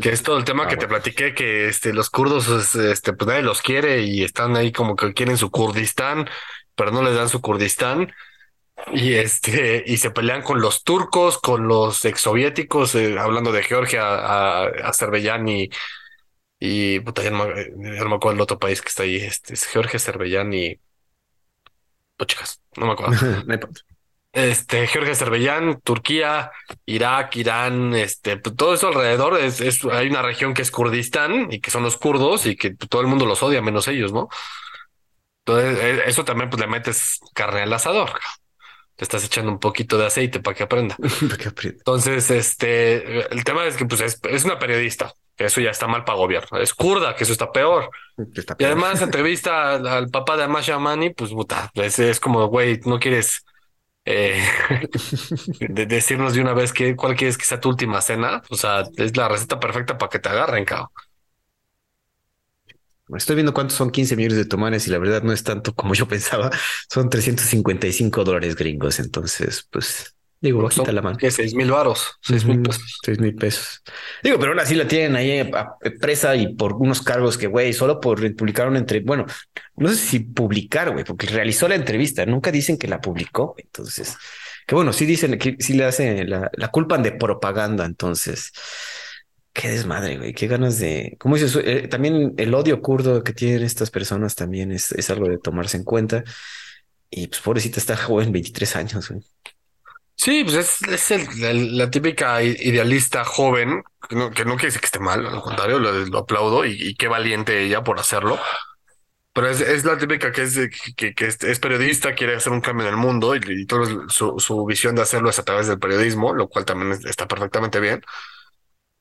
que es todo el tema ah, que te platiqué, que este los kurdos este, pues nadie los quiere y están ahí como que quieren su Kurdistán, pero no les dan su Kurdistán. Y este, y se pelean con los turcos, con los exsoviéticos, eh, hablando de Georgia, a, Azerbaiyán y, y puta, ya no, me acuerdo el otro país que está ahí, este, es Georgia, Azerbaiyán y pues chicas, no me acuerdo. *laughs* este, Georgia, Azerbaiyán, Turquía, Irak, Irán, este, pues, todo eso alrededor es, es, hay una región que es Kurdistán y que son los kurdos y que todo el mundo los odia menos ellos, ¿no? Entonces, e, eso también pues le metes carne al asador te estás echando un poquito de aceite para *laughs* que aprenda. Entonces, este, el tema es que pues es, una periodista, que eso ya está mal para gobierno. Es kurda, que eso está peor. Y además *laughs* entrevista al, papá de Amasha Mani, pues puta, es, como, güey, no quieres eh, *laughs* decirnos de una vez que cuál quieres que sea tu última cena. O sea, es la receta perfecta para que te agarren, cabrón. Estoy viendo cuántos son 15 millones de tomanes y la verdad no es tanto como yo pensaba. Son 355 dólares gringos. Entonces, pues digo, bajita la mano. Que 6 mil varos, 6 mil pesos. 6 mil pesos. Digo, pero aún así la tienen ahí presa y por unos cargos que, güey, solo por publicar una entrevista. Bueno, no sé si publicar, güey, porque realizó la entrevista. Nunca dicen que la publicó. Entonces, que bueno, sí dicen que sí le hacen la, la culpan de propaganda. Entonces, Qué desmadre, güey. Qué ganas de. ¿Cómo dices? Eh, también el odio kurdo que tienen estas personas también es, es algo de tomarse en cuenta. Y pues pobrecita está joven, 23 años, güey. Sí, pues es, es la típica idealista joven, que no, que no quiere decir que esté mal, al contrario, lo, aplaudo y, qué valiente ella por hacerlo. Pero es, es la típica que es, que, que es, periodista, quiere hacer un cambio en el mundo y, y todo su, su visión de hacerlo es a través del periodismo, lo cual también está perfectamente bien.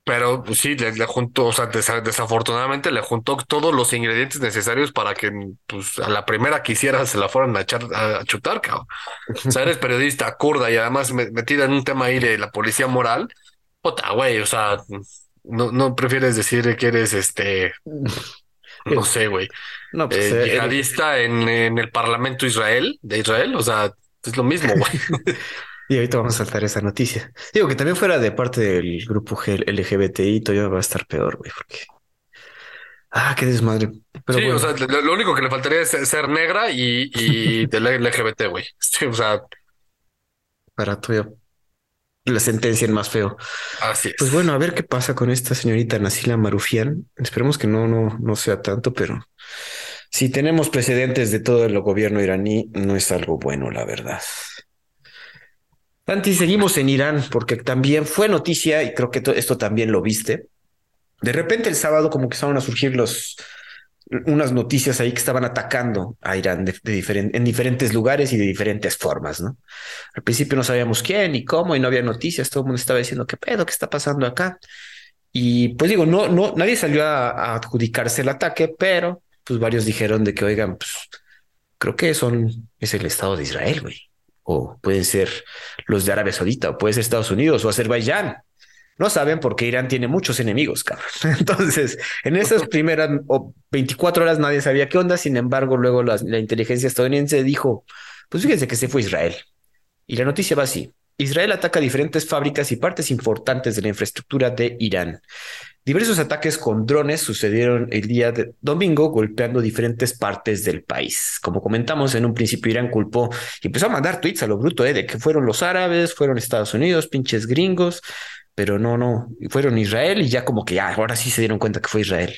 Pero pues, sí, le, juntó, o sea, desafortunadamente le juntó todos los ingredientes necesarios para que pues, a la primera que hiciera se la fueran a, echar, a chutar, cabrón. O sea, eres *laughs* periodista kurda y además metida en un tema ahí de la policía moral. Puta, güey, o sea, no, no prefieres decir que eres este, *laughs* no sé, güey, no, pues, eh, eh en, en el Parlamento Israel, de Israel, o sea, es lo mismo, güey. *laughs* Y ahorita vamos a saltar esa noticia. Digo que también fuera de parte del grupo LGBTI, todavía va a estar peor, güey, porque. Ah, qué desmadre. sí, o sea, lo, único que le faltaría es ser negra y, y *laughs* del LGBT, güey. Sí, o sea. Para todavía la sentencia en más feo. Así es. Pues bueno, a ver qué pasa con esta señorita Nasila Marufian. Esperemos que no, no, no sea tanto, pero si tenemos precedentes de todo el gobierno iraní, no es algo bueno, la verdad. Santi, seguimos en Irán porque también fue noticia y creo que esto también lo viste. De repente el sábado como que estaban a surgir los, unas noticias ahí que estaban atacando a Irán en diferentes lugares y de diferentes formas, ¿no? Al principio no sabíamos quién y cómo y no había noticias, todo el mundo estaba diciendo qué pedo, qué está pasando acá. Y pues digo, no, no, nadie salió a, adjudicarse el ataque, pero pues varios dijeron de que, oigan, pues creo que son, es el Estado de Israel, güey pueden ser los de Arabia Saudita, o puede ser Estados Unidos o Azerbaiyán. No saben porque Irán tiene muchos enemigos, cabrón. *laughs* Entonces, en esas primeras 24 horas nadie sabía qué onda. Sin embargo, luego la, la inteligencia estadounidense dijo, pues fíjense que se fue Israel. Y la noticia va así. Israel ataca diferentes fábricas y partes importantes de la infraestructura de Irán. Diversos ataques con drones sucedieron el día de domingo golpeando diferentes partes del país. Como comentamos en un principio, Irán culpó y empezó a mandar tweets a lo bruto ¿eh? de que fueron los árabes, fueron Estados Unidos, pinches gringos, pero no, no, fueron Israel y ya como que ya, ahora sí se dieron cuenta que fue Israel.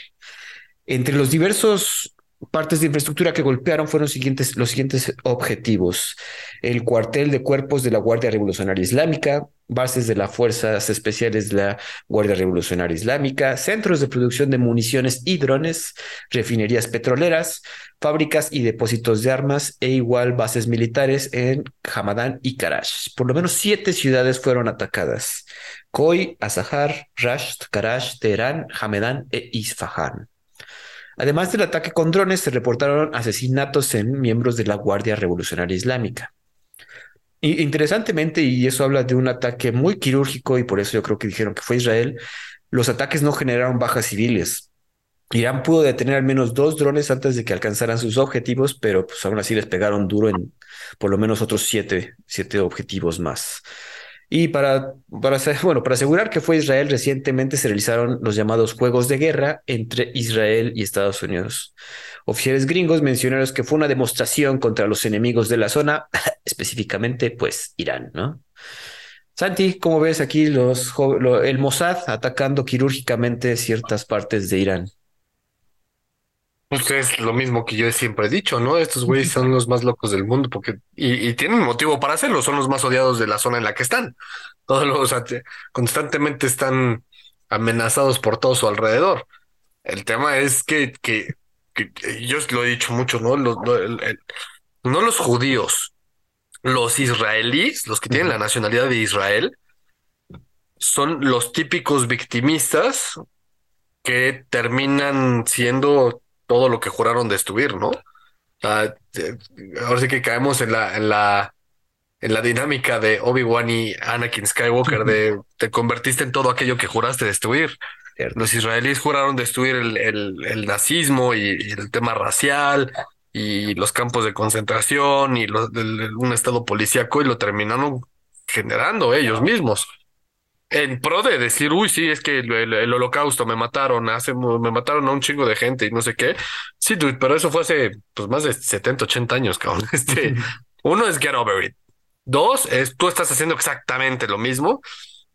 Entre los diversos partes de infraestructura que golpearon fueron los siguientes objetivos. El cuartel de cuerpos de la Guardia Revolucionaria Islámica, bases de las Fuerzas Especiales de la Guardia Revolucionaria Islámica, centros de producción de municiones y drones, refinerías petroleras, fábricas y depósitos de armas e igual bases militares en Hamadán y Karash. Por lo menos siete ciudades fueron atacadas. Koi, Azahar, Rasht, Karash, Teherán, Hamedan e Isfahan. Además del ataque con drones, se reportaron asesinatos en miembros de la Guardia Revolucionaria Islámica. Y interesantemente, y eso habla de un ataque muy quirúrgico, y por eso yo creo que dijeron que fue Israel, los ataques no generaron bajas civiles. Irán pudo detener al menos dos drones antes de que alcanzaran sus objetivos, pero pues aún así les pegaron duro en por lo menos otros siete, siete objetivos más. Y para, para, *laughs* bueno, para asegurar que fue Israel, recientemente se realizaron los llamados juegos de guerra entre Israel y Estados Unidos. Oficiales gringos mencionaron que fue una demostración contra los enemigos de la zona, *laughs* específicamente pues Irán, ¿no? Santi, ¿cómo ves aquí los, el Mossad atacando quirúrgicamente ciertas partes de Irán? Pues es lo mismo que yo siempre he dicho, ¿no? Estos güeyes son los más locos del mundo porque, y, tienen motivo para hacerlo, son los más odiados de la zona en la que están. Todos los, constantemente están amenazados por todo su alrededor. El tema es que, que, yo lo he dicho mucho, ¿no? Los, no los judíos, los israelíes, los que tienen la nacionalidad de Israel, son los típicos victimistas que terminan siendo todo lo que juraron destruir, ¿no? ahora sí que caemos en la, en la, en la dinámica de Obi-Wan y Anakin Skywalker de *laughs* te convertiste en todo aquello que juraste destruir. Los israelíes juraron destruir el, el, nazismo y, el tema racial y los campos de concentración y un estado policíaco y lo terminaron generando ellos mismos en pro de decir, uy, sí, es que el, holocausto me mataron, hace, me mataron a un chingo de gente y no sé qué. Sí, dude, pero eso fue hace pues, más de 70, 80 años, cabrón. *laughs* Este, uno es get over it. Dos es tú estás haciendo exactamente lo mismo.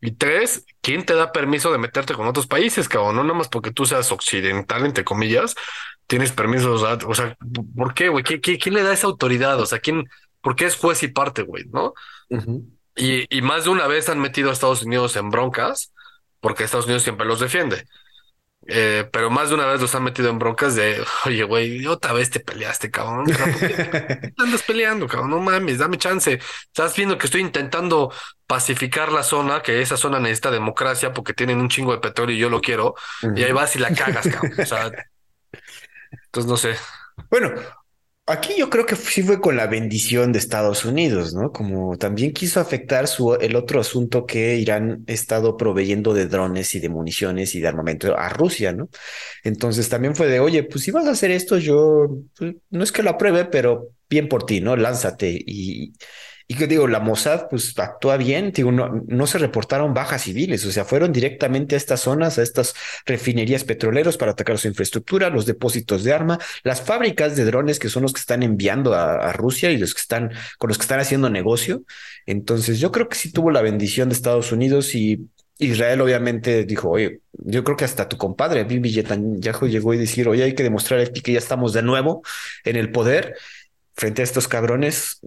Y tres, ¿quién te da permiso de meterte con otros países, cabrón? No nada más porque tú seas occidental, entre comillas, tienes permiso. O sea, ¿por qué, güey? quién le da esa autoridad? O sea, ¿quién, por qué es juez y parte, güey? ¿No? Y, más de una vez han metido a Estados Unidos en broncas, porque Estados Unidos siempre los defiende. Eh, pero más de una vez los han metido en broncas de, *laughs* oye, güey, otra vez te peleaste, cabrón. *laughs* andas peleando, cabrón? No mames, dame chance. Estás viendo que estoy intentando pacificar la zona, que esa zona necesita democracia porque tienen un chingo de petróleo y yo lo quiero. Y ahí vas y la cagas, cabrón. O sea, *laughs* entonces no sé. Bueno, Aquí yo creo que sí fue con la bendición de Estados Unidos, ¿no? Como también quiso afectar su, el otro asunto que Irán ha estado proveyendo de drones y de municiones y de armamento a Rusia, ¿no? Entonces también fue de, oye, pues si vas a hacer esto, yo pues, no es que lo apruebe, pero bien por ti, ¿no? Lánzate. Y, y que digo, la Mossad pues actúa bien, digo, no, no se reportaron bajas civiles, o sea, fueron directamente a estas zonas, a estas refinerías petroleros para atacar su infraestructura, los depósitos de arma, las fábricas de drones que son los que están enviando a, Rusia y los que están con los que están haciendo negocio. Entonces, yo creo que sí tuvo la bendición de Estados Unidos y Israel obviamente dijo, oye, yo creo que hasta tu compadre, Bibi Netanyahu, llegó y decir, oye, hay que demostrar aquí que ya estamos de nuevo en el poder frente a estos cabrones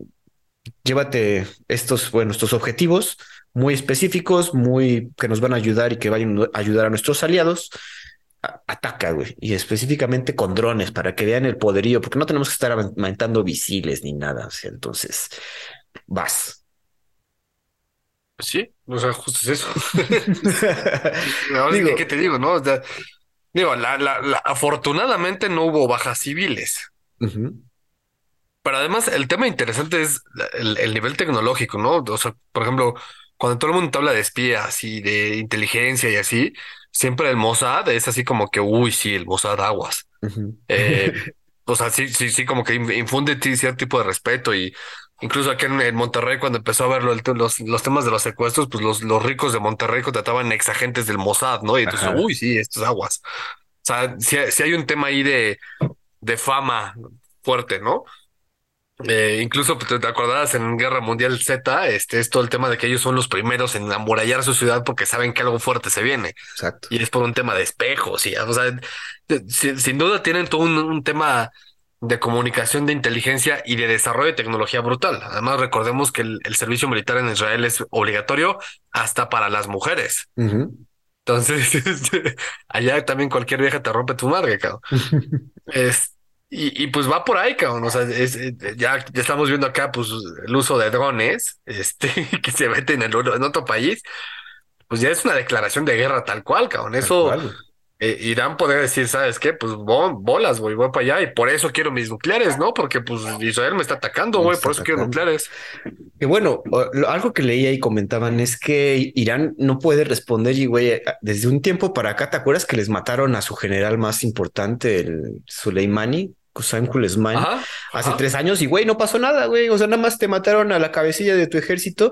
llévate estos, bueno, estos objetivos muy específicos, muy que nos van a ayudar y que vayan a ayudar a nuestros aliados. ataca, güey, y específicamente con drones para que vean el poderío, porque no tenemos que estar aumentando visiles ni nada. Entonces, vas. Sí, o sea, justo es eso. *laughs* *laughs* digo, ¿qué te digo? No, digo, la, la, afortunadamente no hubo bajas civiles. Pero además, el tema interesante es el, nivel tecnológico, ¿no? O sea, por ejemplo, cuando todo el mundo habla de espías y de inteligencia y así, siempre el Mossad es así como que, uy, sí, el Mossad aguas. Eh, *laughs* o sea, sí, sí, sí, como que infunde cierto tipo de respeto y incluso aquí en, Monterrey, cuando empezó a ver los, los temas de los secuestros, pues los, los ricos de Monterrey contrataban exagentes del Mossad, ¿no? Y entonces, uy, sí, estos aguas. O sea, si hay un tema ahí de, de fama fuerte, ¿no? Eh, incluso pues, te acordarás en Guerra Mundial Z, este es todo el tema de que ellos son los primeros en amurallar su ciudad porque saben que algo fuerte se viene. Exacto. Y es por un tema de espejos y, o sea, sin, duda tienen todo un, tema de comunicación, de inteligencia y de desarrollo de tecnología brutal. Además, recordemos que el, servicio militar en Israel es obligatorio hasta para las mujeres. Entonces, *laughs* este, allá también cualquier vieja te rompe tu madre, cabrón. *laughs* y, y, pues va por ahí, cabrón. O sea, es, ya, ya estamos viendo acá pues el uso de drones este, *laughs* que se meten en, en otro país. Pues ya es una declaración de guerra tal cual, cabrón. Eso eh, Irán podría decir, ¿sabes qué? Pues bolas, güey, voy para allá y por eso quiero mis nucleares, ¿no? Porque pues Israel me está atacando, güey, por eso quiero nucleares. Y bueno, algo que leía y comentaban es que Irán no puede responder y, güey, desde un tiempo para acá, ¿te acuerdas que les mataron a su general más importante, el Soleimani? Qusam Kulesmani, hace tres años y, güey, no pasó nada, güey. O sea, nada más te mataron a la cabecilla de tu ejército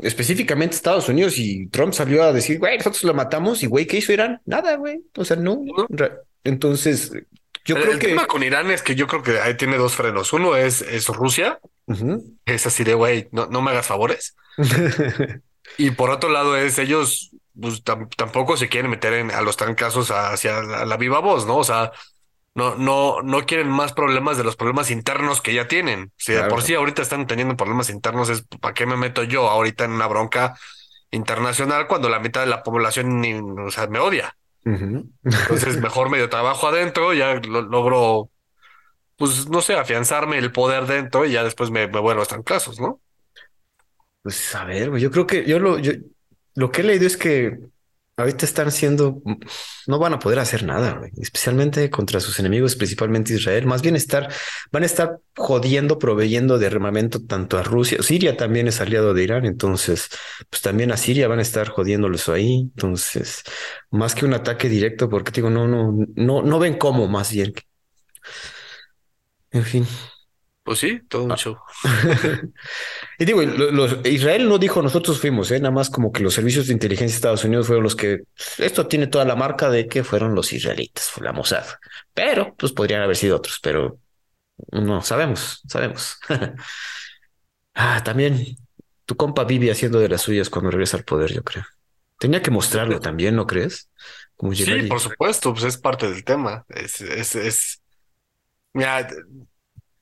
específicamente Estados Unidos y Trump salió a decir, güey, nosotros lo matamos y, güey, ¿qué hizo Irán? Nada, güey. O sea, no. Entonces, yo creo el que... El tema con Irán es que yo creo que ahí tiene dos frenos. Uno es, es Rusia. Es así de, güey, no, no me hagas favores. *laughs* y por otro lado es ellos pues, tampoco se quieren meter en, a los trancazos hacia la viva voz, ¿no? O sea, no, no, no quieren más problemas de los problemas internos que ya tienen. Si por sí ahorita están teniendo problemas internos, es ¿para qué me meto yo ahorita en una bronca internacional cuando la mitad de la población ni, o sea, me odia? Entonces, *laughs* mejor medio trabajo adentro, ya logro, pues no sé, afianzarme el poder dentro y ya después me, me vuelvo a estar en ¿no? Pues a ver, yo creo que yo lo, yo, lo que he leído es que ahorita están haciendo, no van a poder hacer nada, especialmente contra sus enemigos, principalmente Israel. Más bien estar, van a estar jodiendo, proveyendo de armamento tanto a Rusia. Siria también es aliado de Irán, entonces, pues también a Siria van a estar jodiéndolos ahí. Entonces, más que un ataque directo, porque digo, no, no, no, no ven cómo, más bien. En fin. Pues sí, todo un ah. show. *laughs* y digo, Israel no dijo nosotros fuimos, ¿eh? nada más como que los servicios de inteligencia de Estados Unidos fueron los que esto tiene toda la marca de que fueron los israelitas, fue la Mossad. Pero pues podrían haber sido otros, pero no sabemos, sabemos. *laughs* ah, también tu compa vive haciendo de las suyas cuando regresa al poder, yo creo. Tenía que mostrarlo también, ¿no crees? sí, por supuesto, pues es parte del tema. Es, es, es... Mira,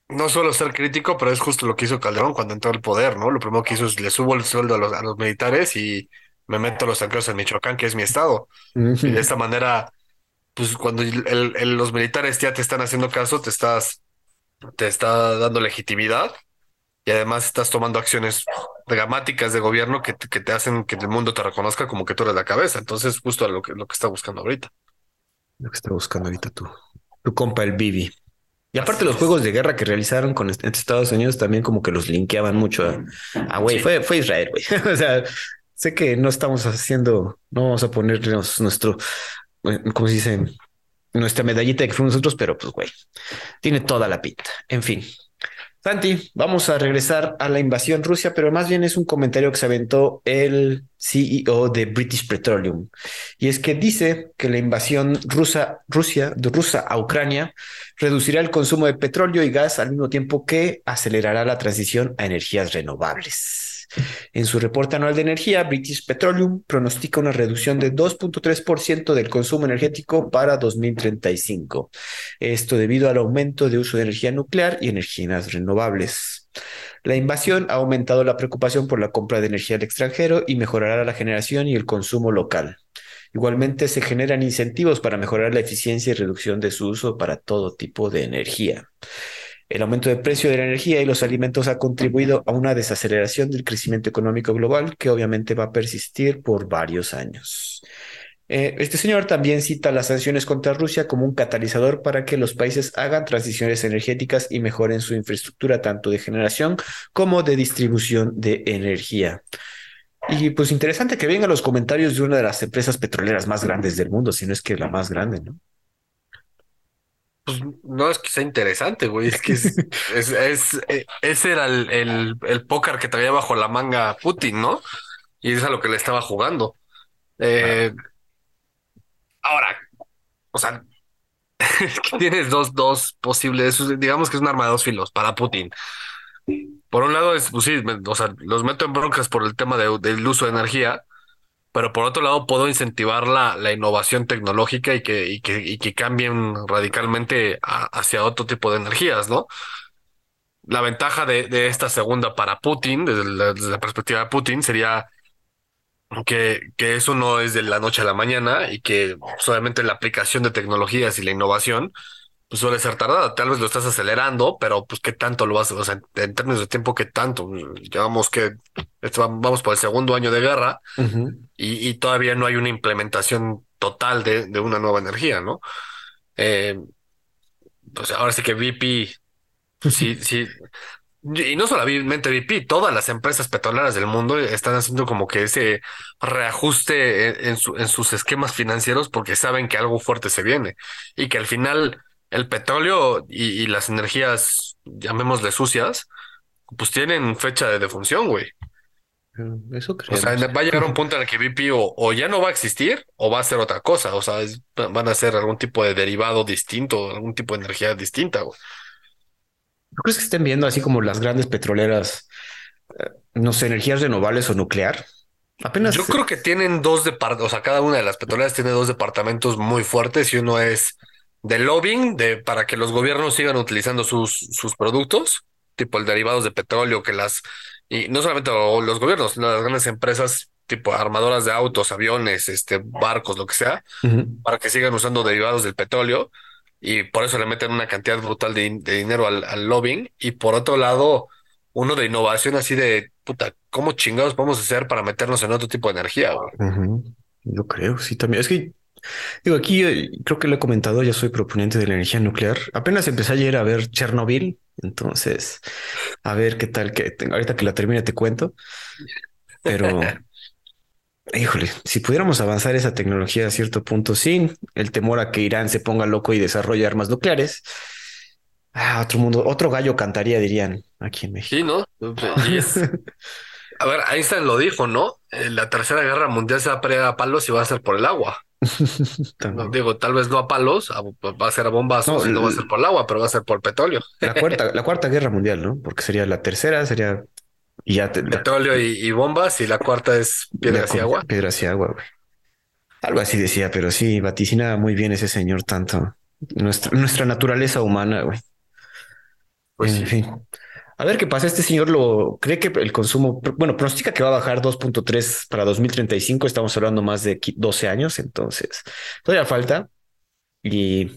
no suelo ser crítico, pero es justo lo que hizo Calderón cuando entró al poder, ¿no? Lo primero que hizo es le subo el sueldo a los, a los militares y me meto a los tanqueros en Michoacán, que es mi estado. Y de esta manera, pues cuando el, los militares ya te están haciendo caso, te estás, te está dando legitimidad y además estás tomando acciones dramáticas de gobierno que, que te hacen que el mundo te reconozca como que tú eres la cabeza. Entonces, justo lo que, lo que está buscando ahorita. Lo que está buscando ahorita tú. Tu compa el Bibi. Y aparte los juegos de guerra que realizaron con Estados Unidos también como que los linkeaban mucho a, güey, fue, fue Israel, güey. *laughs* o sea, sé que no estamos haciendo, no vamos a ponernos nuestro, eh, ¿cómo se dice? Nuestra medallita de que fuimos nosotros, pero pues, güey, tiene toda la pinta. En fin, Santi, vamos a regresar a la invasión Rusia, pero más bien es un comentario que se aventó el CEO de British Petroleum. Y es que dice que la invasión rusa, Rusia, de rusa a Ucrania reducirá el consumo de petróleo y gas al mismo tiempo que acelerará la transición a energías renovables. En su reporte anual de energía, British Petroleum pronostica una reducción de 2.3% del consumo energético para 2035. Esto debido al aumento de uso de energía nuclear y energías renovables. La invasión ha aumentado la preocupación por la compra de energía al extranjero y mejorará la generación y el consumo local. Igualmente se generan incentivos para mejorar la eficiencia y reducción de su uso para todo tipo de energía. El aumento de precio de la energía y los alimentos ha contribuido a una desaceleración del crecimiento económico global que obviamente va a persistir por varios años. Eh, este señor también cita las sanciones contra Rusia como un catalizador para que los países hagan transiciones energéticas y mejoren su infraestructura tanto de generación como de distribución de energía. Y pues interesante que vengan los comentarios de una de las empresas petroleras más grandes del mundo, si no es que la más grande, ¿no? Pues no es que sea interesante, güey. Es que es, *laughs* es, eh, ese era el, el, póker que traía bajo la manga Putin, ¿no? Y es a lo que le estaba jugando. Eh, ahora, o sea, *laughs* tienes dos, dos posibles, digamos que es un arma de dos filos para Putin. Por un lado es, pues sí, o sea, los meto en broncas por el tema del uso de energía, pero por otro lado puedo incentivar la, la innovación tecnológica y que, y que, y que cambien radicalmente hacia otro tipo de energías, ¿no? La ventaja de, de esta segunda para Putin, desde la, desde la perspectiva de Putin, sería que, que eso no es de la noche a la mañana y que solamente la aplicación de tecnologías y la innovación pues suele ser tardada. Tal vez lo estás acelerando, pero pues qué tanto lo vas, o sea, en, términos de tiempo, qué tanto. Llevamos que vamos por el segundo año de guerra y, y, todavía no hay una implementación total de, de una nueva energía, ¿no? Eh, pues ahora sí que VP, *laughs* sí, sí, y no solamente BP, todas las empresas petroleras del mundo están haciendo como que ese reajuste en, sus esquemas financieros porque saben que algo fuerte se viene y que al final el petróleo y, las energías, llamémosle sucias, pues tienen fecha de defunción, güey. Eso creo. O sea, va a llegar un punto en el que BP o, ya no va a existir o va a ser otra cosa. O sea, van a ser algún tipo de derivado distinto, algún tipo de energía distinta, güey. ¿No crees que estén viendo así como las grandes petroleras, eh, no sé, energías renovables o nuclear? Apenas. Yo creo que tienen dos departamentos, o sea, cada una de las petroleras tiene dos departamentos muy fuertes y uno es de lobbying, de para que los gobiernos sigan utilizando sus, sus productos, tipo el derivados de petróleo, que las, y no solamente los gobiernos, las grandes empresas tipo armadoras de autos, aviones, este, barcos, lo que sea, para que sigan usando derivados del petróleo y por eso le meten una cantidad brutal de, dinero al, lobbying. Y por otro lado, uno de innovación así de, puta, ¿cómo chingados podemos hacer para meternos en otro tipo de energía? Yo creo, sí, también. Es que, digo, aquí eh, creo que lo he comentado, ya soy proponente de la energía nuclear. Apenas empecé ayer a ver Chernobyl, entonces, a ver qué tal, que ahorita que la termine te cuento. Pero *laughs* Híjole, si pudiéramos avanzar esa tecnología a cierto punto sin el temor a que Irán se ponga loco y desarrolle armas nucleares, ah, otro mundo, otro gallo cantaría, dirían aquí en México. Sí, ¿no? *laughs* a ver, Einstein lo dijo, ¿no? Eh, la tercera guerra mundial se va a pelear a palos y va a ser por el agua. *laughs* digo, tal vez no a palos, va a ser a bombazos, no, no va a ser por el agua, pero va a ser por petróleo. La cuarta, *laughs* la cuarta guerra mundial, ¿no? Porque sería la tercera, sería y ya Petróleo y, bombas, y la cuarta es piedras y agua. Piedras y agua, güey. Algo así decía, pero sí, vaticina muy bien ese señor tanto. Nuestra, nuestra naturaleza humana, güey. Pues en fin. A ver qué pasa. Este señor lo cree que el consumo, bueno, pronostica que va a bajar 2.3 para 2035. Estamos hablando más de 12 años, entonces todavía falta. Y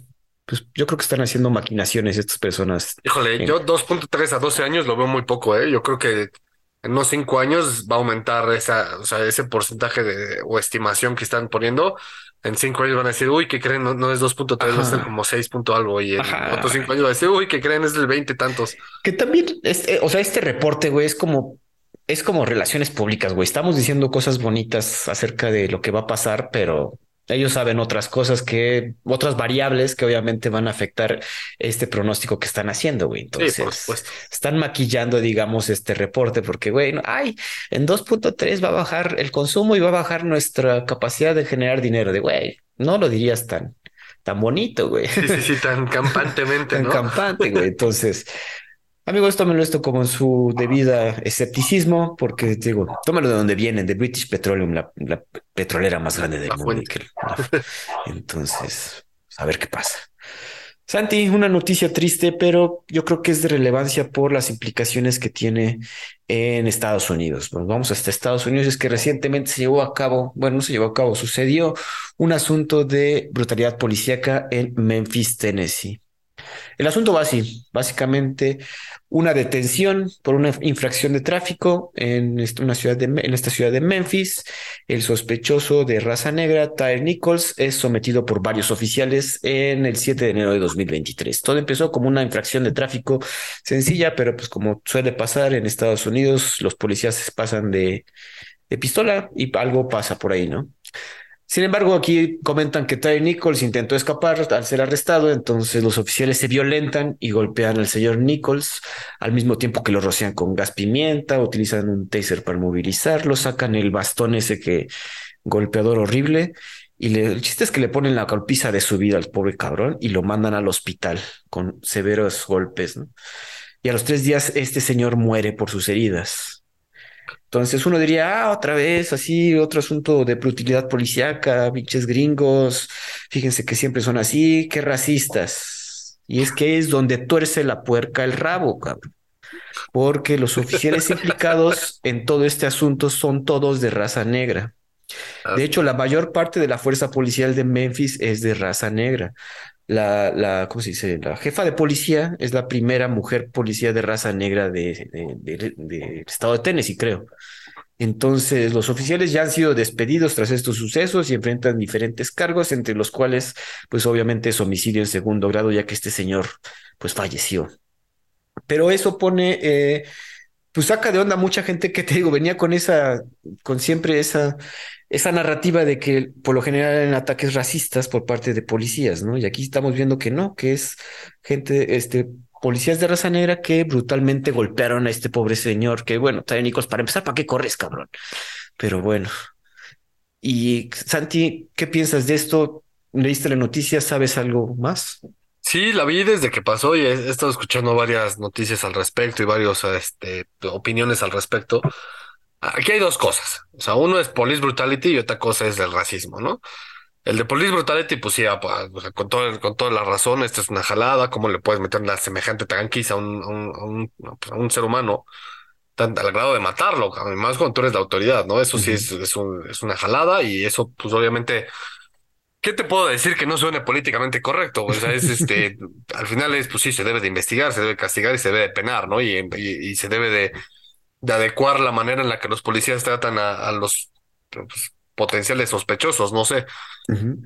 pues yo creo que están haciendo maquinaciones estas personas. Híjole, yo 2.3 a 12 años lo veo muy poco, ¿eh? Yo creo que en unos cinco años va a aumentar esa, o sea, ese porcentaje de o estimación que están poniendo. En cinco años van a decir, uy, ¿qué creen? No, es 2.3, va a ser como 6 punto algo. Y en otros cinco años va a decir, uy, ¿qué creen? Es del 20 tantos. Que también, este, o sea, este reporte, güey, es como, es como relaciones públicas, güey. Estamos diciendo cosas bonitas acerca de lo que va a pasar, pero ellos saben otras cosas que, otras variables que obviamente van a afectar este pronóstico que están haciendo, güey. Entonces, están maquillando, digamos, este reporte porque, güey, no, ay, en 2.3 va a bajar el consumo y va a bajar nuestra capacidad de generar dinero. De, güey, no lo dirías tan, tan bonito, güey. Sí, sí, sí, tan *laughs* campantemente, tan campante, güey. Entonces, Amigos, tómenlo esto como su debida escepticismo, porque digo, tómenlo de donde vienen, de British Petroleum, la, petrolera más grande del mundo. *laughs* Entonces, a ver qué pasa. Santi, una noticia triste, pero yo creo que es de relevancia por las implicaciones que tiene en Estados Unidos. vamos hasta Estados Unidos. Es que recientemente se llevó a cabo, bueno, no se llevó a cabo, sucedió un asunto de brutalidad policíaca en Memphis, Tennessee. El asunto va así, básicamente una detención por una infracción de tráfico en, una ciudad de, en esta ciudad de Memphis. El sospechoso de raza negra, Tyre Nichols, es sometido por varios oficiales en el 7 de enero de 2023. Todo empezó como una infracción de tráfico sencilla, pero pues como suele pasar en Estados Unidos, los policías pasan de, de pistola y algo pasa por ahí, ¿no? Sin embargo, aquí comentan que Ty Nichols intentó escapar al ser arrestado, entonces los oficiales se violentan y golpean al señor Nichols al mismo tiempo que lo rocian con gas pimienta, utilizan un taser para movilizarlo, sacan el bastón ese que golpeador horrible y el chiste es que le ponen la golpiza de su vida al pobre cabrón y lo mandan al hospital con severos golpes. Y a los tres días este señor muere por sus heridas. Entonces uno diría, ah, otra vez, así, otro asunto de brutalidad policíaca, biches gringos, fíjense que siempre son así, qué racistas. Y es que es donde tuerce la puerca el rabo, cabrón. Porque los oficiales *laughs* implicados en todo este asunto son todos de raza negra. De hecho, la mayor parte de la fuerza policial de Memphis es de raza negra. La, la, ¿cómo se dice? La jefa de policía es la primera mujer policía de raza negra del de, estado de Tennessee, creo. Entonces, los oficiales ya han sido despedidos tras estos sucesos y enfrentan diferentes cargos, entre los cuales, pues obviamente es homicidio en segundo grado, ya que este señor, pues falleció. Pero eso pone eh, pues saca de onda mucha gente que te digo, venía con esa, con siempre esa, esa narrativa de que por lo general en ataques racistas por parte de policías, ¿no? Y aquí estamos viendo que no, que es gente, este, policías de raza negra que brutalmente golpearon a este pobre señor, que bueno, Nicos, para empezar, ¿para qué corres, cabrón? Pero bueno. Y Santi, ¿qué piensas de esto? ¿Leíste la noticia? ¿Sabes algo más? Sí, la vi desde que pasó y he, estado escuchando varias noticias al respecto y varias este, opiniones al respecto. Aquí hay dos cosas. O sea, uno es police brutality y otra cosa es el racismo, ¿no? El de police brutality, pues sí, ah, con, todo, con toda la razón, esta es una jalada, ¿cómo le puedes meter la semejante tranquisa a un, un, pues, a un, ser humano? Tan, al grado de matarlo, más cuando tú eres la autoridad, ¿no? Eso sí es, es, un, es una jalada y eso, pues obviamente ¿Qué te puedo decir que no suene políticamente correcto? O sea, es este, *laughs* al final es, pues sí, se debe de investigar, se debe castigar y se debe de penar, ¿no? Y, y, se debe de, de, adecuar la manera en la que los policías tratan a, los pues, potenciales sospechosos, no sé.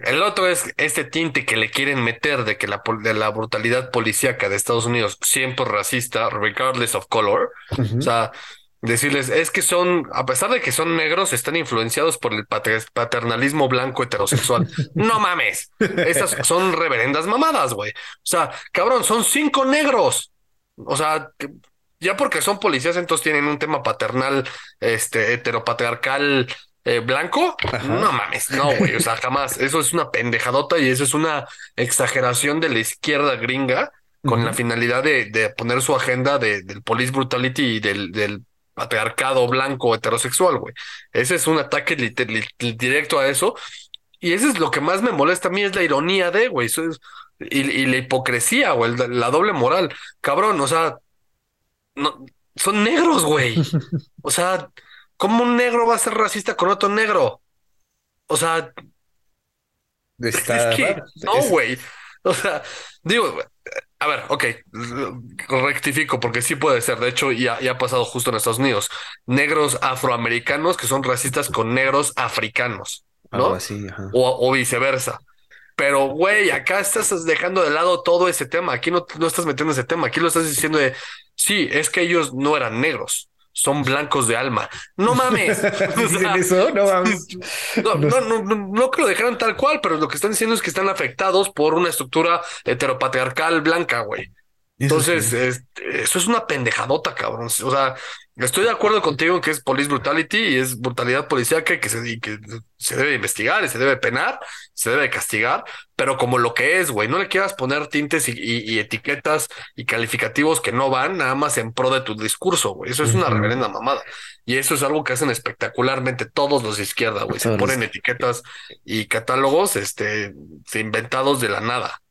El otro es este tinte que le quieren meter de que la, de la brutalidad policíaca de Estados Unidos siempre racista, regardless of color. O sea, decirles, es que son, a pesar de que son negros, están influenciados por el paternalismo blanco heterosexual. *laughs* no mames, esas son reverendas mamadas, güey. O sea, cabrón, son cinco negros. O sea, ya porque son policías, entonces tienen un tema paternal, este, heteropatriarcal eh, blanco. No mames, no, güey. O sea, jamás. Eso es una pendejadota y eso es una exageración de la izquierda gringa con la finalidad de, de, poner su agenda de, del police brutality y del, del patriarcado blanco heterosexual, güey. Ese es un ataque directo a eso. Y eso es lo que más me molesta a mí, es la ironía de, güey. y, la hipocresía, güey, la doble moral. Cabrón, o sea, no, son negros, güey. O sea, ¿cómo un negro va a ser racista con otro negro? O sea, es que, no, güey. O sea, digo, a ver, ok, rectifico porque sí puede ser. De hecho, ya, ya ha pasado justo en Estados Unidos. Negros afroamericanos que son racistas con negros africanos, ¿no? así, O, viceversa. Pero, güey, acá estás dejando de lado todo ese tema. Aquí no, no estás metiendo ese tema. Aquí lo estás diciendo de, sí, es que ellos no eran negros son blancos de alma. No mames. *laughs* *laughs* eso? No mames. No, no, no, no, que lo dejaran tal cual, pero lo que están diciendo es que están afectados por una estructura heteropatriarcal blanca, güey. Entonces, eso es una pendejadota, cabrón. O sea, Estoy de acuerdo contigo en que es police brutality y es brutalidad policíaca que se, que se debe investigar y se debe penar, se debe castigar, pero como lo que es, güey, no le quieras poner tintes y, etiquetas y calificativos que no van nada más en pro de tu discurso, güey. Eso es una reverenda mamada. Y eso es algo que hacen espectacularmente todos los de izquierda, güey. Se ponen etiquetas y catálogos, este, inventados de la nada.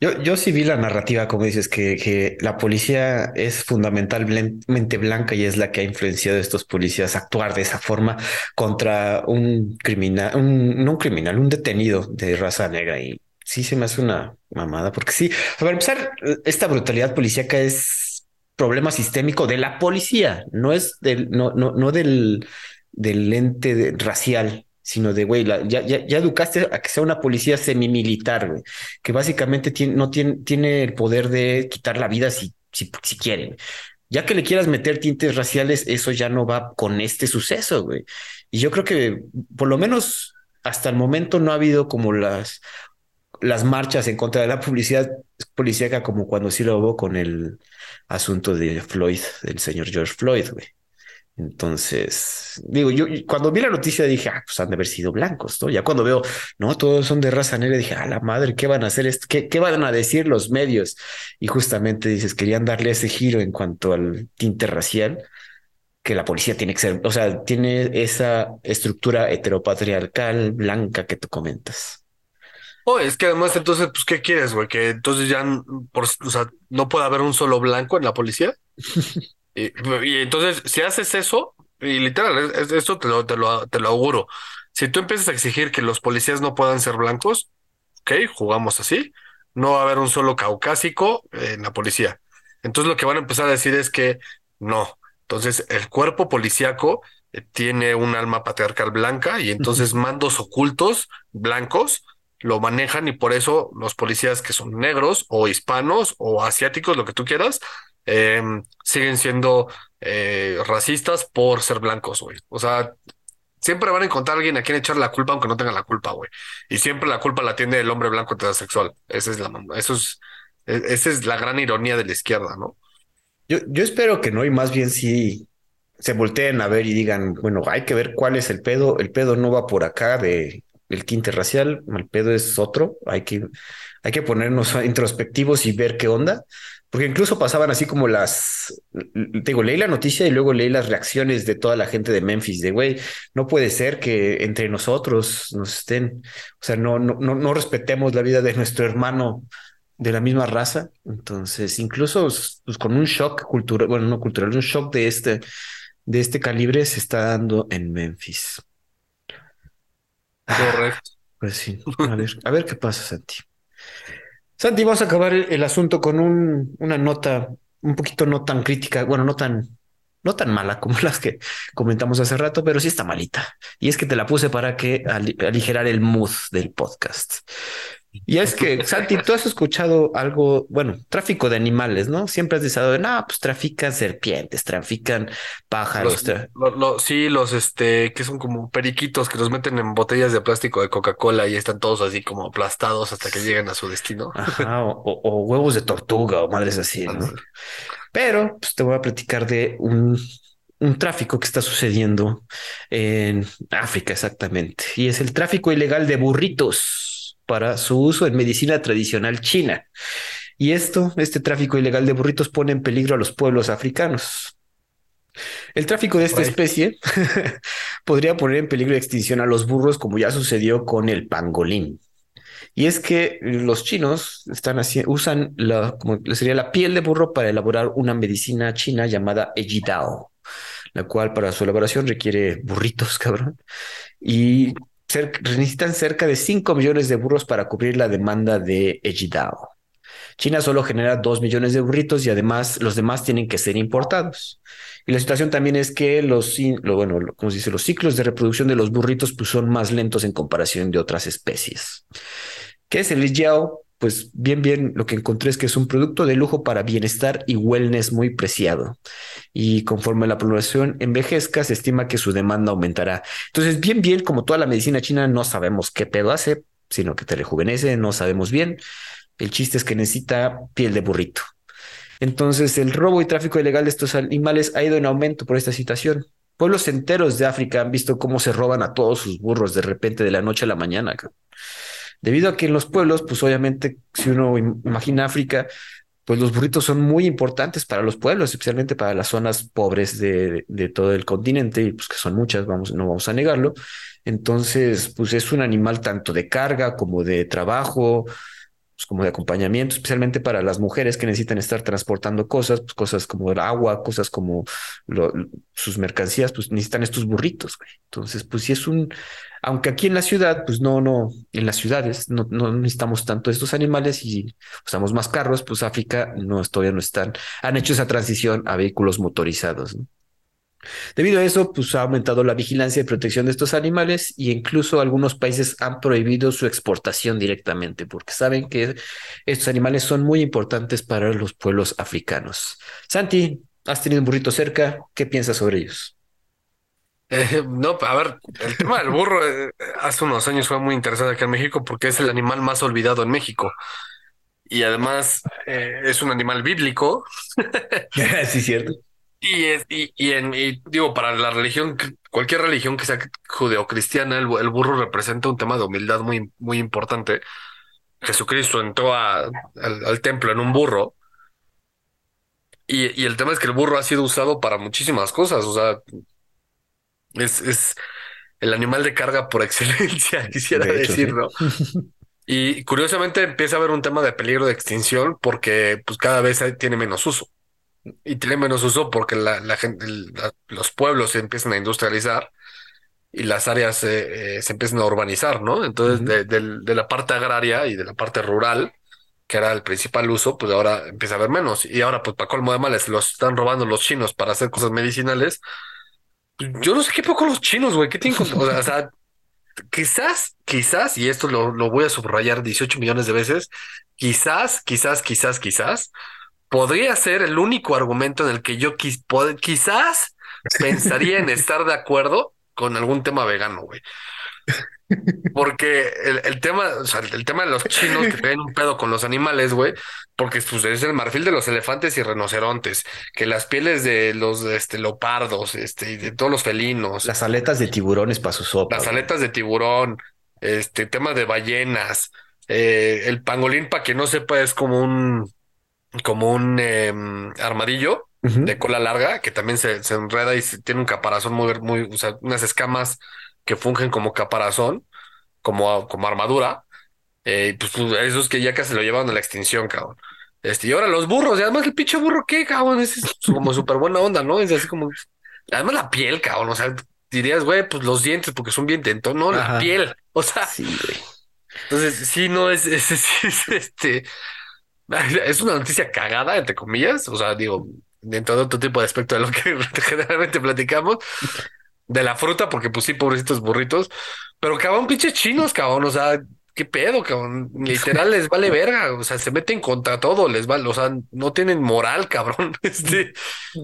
Yo, yo sí vi la narrativa, como dices, que, que, la policía es fundamentalmente blanca y es la que ha influenciado a estos policías a actuar de esa forma contra un criminal, un, no un criminal, un detenido de raza negra. Y sí se me hace una mamada, porque sí, para empezar, esta brutalidad policíaca es problema sistémico de la policía, no es del, no, no, no del, del ente racial sino de, güey, ya, ya, educaste a que sea una policía semimilitar, güey, que básicamente tiene, no tiene, tiene el poder de quitar la vida si, si, si quieren. Ya que le quieras meter tintes raciales, eso ya no va con este suceso, güey. Y yo creo que por lo menos hasta el momento no ha habido como las, las marchas en contra de la publicidad policíaca como cuando sí lo hubo con el asunto de Floyd, del señor George Floyd, güey. Entonces, digo, yo cuando vi la noticia dije, ah, pues han de haber sido blancos, ¿no? Ya cuando veo, no, todos son de raza negra, dije, a la madre, ¿qué van a hacer? Esto? ¿Qué, ¿Qué van a decir los medios? Y justamente dices, querían darle ese giro en cuanto al tinte racial. que la policía tiene que ser, o sea, tiene esa estructura heteropatriarcal blanca que tú comentas. Oh, es que además entonces, pues, ¿qué quieres, güey? Que entonces ya, por, o sea, no puede haber un solo blanco en la policía. *laughs* y, entonces, si haces eso, y literal, eso te lo, te lo, te lo auguro. Si tú empiezas a exigir que los policías no puedan ser blancos, ok, jugamos así, no va a haber un solo caucásico en la policía. Entonces lo que van a empezar a decir es que no. Entonces el cuerpo policíaco eh, tiene un alma patriarcal blanca y entonces mandos ocultos blancos lo manejan y por eso los policías que son negros o hispanos o asiáticos, lo que tú quieras, em, siguen siendo eh, racistas por ser blancos, güey. O sea, siempre van a encontrar a alguien a quien echar la culpa aunque no tenga la culpa, güey. Y siempre la culpa la tiene el hombre blanco heterosexual. Esa es la, eso es, e, esa es la gran ironía de la izquierda, ¿no? Yo, yo espero que no, y más bien si se volteen a ver y digan, bueno, hay que ver cuál es el pedo. El pedo no va por acá de el tinte racial, el pedo es otro. Hay que, hay que ponernos *laughs* introspectivos y ver qué onda. Porque incluso pasaban así como las, digo, leí la noticia y luego leí las reacciones de toda la gente de Memphis, de güey, no puede ser que entre nosotros nos estén, o sea, no, no, no, respetemos la vida de nuestro hermano de la misma raza. Entonces, incluso pues, con un shock cultural, bueno, no cultural, un shock de este, de este calibre se está dando en Memphis. Correcto. pues sí, a ver, a ver qué pasa, Santi. Santi, vamos a acabar el, asunto con un, una nota un poquito no tan crítica, bueno, no tan, no tan mala como *laughs* las que comentamos hace rato, pero sí está malita. Y es que te la puse para que aligerar el mood del podcast. Y es que, Santi, tú has escuchado algo, bueno, tráfico de animales, ¿no? Siempre has dicho, no, pues trafican serpientes, trafican pájaros. sí, los, este, que son como periquitos que los meten en botellas de plástico de Coca-Cola y están todos así como aplastados hasta que lleguen a su destino. Ajá, o, huevos de tortuga o madres así, ¿no? Pero, pues te voy a platicar de un, un tráfico que está sucediendo en África exactamente. Y es el tráfico ilegal de burritos para su uso en medicina tradicional china. Y esto, este tráfico ilegal de burritos pone en peligro a los pueblos africanos. El tráfico de esta especie *laughs* podría poner en peligro de extinción a los burros, como ya sucedió con el pangolín. Y es que los chinos están usan la, como sería la piel de burro para elaborar una medicina china llamada Ejidao, la cual para su elaboración requiere burritos, *laughs* cabrón. Y necesitan cerca de 5 millones de burros para cubrir la demanda de Ejidao. China solo genera 2 millones de burritos y además los demás tienen que ser importados. Y la situación también es que los, bueno, como dice, los ciclos de reproducción de los burritos pues, son más lentos en comparación de otras especies. ¿Qué es el Ejidao? Pues bien, bien, lo que encontré es que es un producto de lujo para bienestar y wellness muy preciado. Y conforme la población envejezca, se estima que su demanda aumentará. Entonces, bien, bien, como toda la medicina china, no sabemos qué pedo hace, sino que te rejuvenece, no sabemos bien. El chiste es que necesita piel de burrito. Entonces, el robo y tráfico ilegal de estos animales ha ido en aumento por esta situación. Pueblos enteros de África han visto cómo se roban a todos sus burros de repente de la noche a la mañana. Debido a que en los pueblos, pues obviamente, si uno imagina África, pues los burritos son muy importantes para los pueblos, especialmente para las zonas pobres de, todo el continente, y pues que son muchas, vamos, no vamos a negarlo. Entonces, pues es un animal tanto de carga como de trabajo, pues como de acompañamiento, especialmente para las mujeres que necesitan estar transportando cosas, pues cosas como el agua, cosas como sus mercancías, pues necesitan estos burritos. Entonces, pues sí es un, aunque aquí en la ciudad, pues no, no, en las ciudades no, necesitamos tanto estos animales y usamos más carros, pues África no, todavía no están, han hecho esa transición a vehículos motorizados. Debido a eso, pues ha aumentado la vigilancia y protección de estos animales y incluso algunos países han prohibido su exportación directamente porque saben que estos animales son muy importantes para los pueblos africanos. Santi, ¿has tenido un burrito cerca? ¿Qué piensas sobre ellos? Eh, no, a ver, el tema del burro eh, hace unos años fue muy interesante aquí en México porque es el animal más olvidado en México. Y además eh, es un animal bíblico. *laughs* sí, cierto. Y, es, y, y, en, y digo, para la religión, cualquier religión que sea judeocristiana, el, el burro representa un tema de humildad muy, muy importante. Jesucristo entró a, al templo en un burro Y, y el tema es que el burro ha sido usado para muchísimas cosas. O sea, es, es el animal de carga por *laughs* excelencia, quisiera De hecho, decir, sí. ¿no? Y curiosamente empieza a haber un tema de peligro de extinción porque pues cada vez tiene menos uso. Y tiene menos uso porque la, la gente, la- los pueblos se empiezan a industrializar y las áreas eh, eh, se empiezan a urbanizar, ¿no? Entonces, Ujú. de, de la parte agraria y de la parte rural, que era el principal uso, pues ahora empieza a haber menos. Y ahora, pues para colmo de males, los están robando los chinos para hacer cosas medicinales. Yo no sé qué poco los chinos, güey, ¿qué tienen con- o sea, quizás, quizás, y esto lo, lo voy a subrayar 18 millones de veces, quizás, quizás, quizás, quizás, podría ser el único argumento en el que yo pod- quizás pensaría en estar de acuerdo con algún tema vegano, güey. Porque el, el tema, o sea, el tema de los chinos que tienen un pedo con los animales, güey, porque pues, es el marfil de los elefantes y rinocerontes, que las pieles de los este, leopardos, este, y de todos los felinos, Las aletas de tiburones para su sopa. las güey. aletas de tiburón, este tema de ballenas, eh, el pangolín, para que no sepa, es como un, como un em, armadillo de cola larga que también se, se enreda y se- tiene un caparazón muy, muy, o sea, unas escamas que fungen como caparazón, como, como armadura. Eh, pues pues, esos que ya casi lo llevaron a la extinción, cabrón. Este, y ahora los burros, y además el pinche burro, ¿qué, cabrón? Ese Es como súper buena onda, ¿no? Es así como, además la piel, cabrón, o sea, dirías, güey, pues los dientes porque son bien tentón, no, la piel, o sea, Sí, güey. entonces sí, no, es, es, es, *laughs* es, este, es una noticia cagada, entre comillas, o sea, digo, dentro de otro tipo de aspecto de lo que *laughs* generalmente platicamos, de la fruta, porque pues sí, pobrecitos burritos, pero cabrón, pinches chinos, cabrón, o sea, qué pedo, cabrón, literal les vale verga, o sea, se meten contra todo, les vale, o sea, no tienen moral, cabrón, *laughs* este,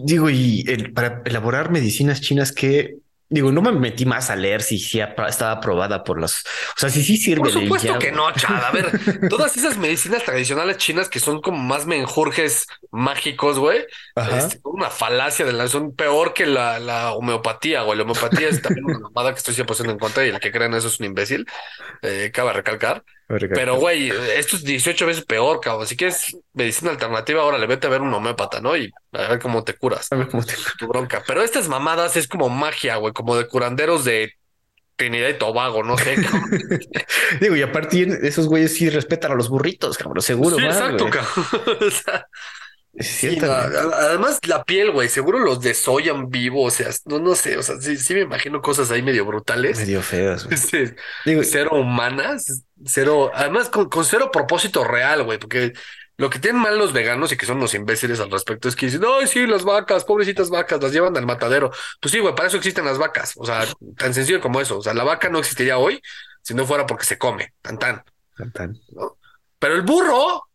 Digo, y el- para elaborar medicinas chinas que, digo, no me metí más a leer si, apro- estaba aprobada por las, o sea, si sí sirve por supuesto que no, a ver, *laughs* todas esas medicinas tradicionales chinas que son como más menjurjes mágicos, güey, este, una falacia de la, son peor que la, la homeopatía, güey, la homeopatía es también una mamada que estoy 100% en contra y el que crea en eso es un imbécil, eh, cabe recalcar. Pero, güey, esto es 18 veces peor, cabrón. Si quieres medicina alternativa, ahora le vete a ver un homeópata, ¿no? Y a ver cómo te curas. A ver cómo te- Tu bronca. Pero estas mamadas es como magia, güey, como de curanderos de Trinidad y Tobago, no sé. *laughs* Digo, y aparte esos güeyes sí respetan a los burritos, cabrón, seguro, Sí, más, exacto, cabrón. *laughs* O sea, sí, no, además, la piel, güey, seguro los desollan vivo, o sea, no, no sé, o sea, sí, sí me imagino cosas ahí medio brutales. medio feas, güey. *laughs* Digo, cero humanas, cero, además con, con cero propósito real, güey, porque lo que tienen mal los veganos y que son los imbéciles al respecto es que dicen, ay, sí, las vacas, pobrecitas vacas, las llevan al matadero. Pues sí, güey, para eso existen las vacas, o sea, tan sencillo como eso, o sea, la vaca no existiría hoy si no fuera porque se come, tan tan, tan, tan. ¿no? Pero el burro,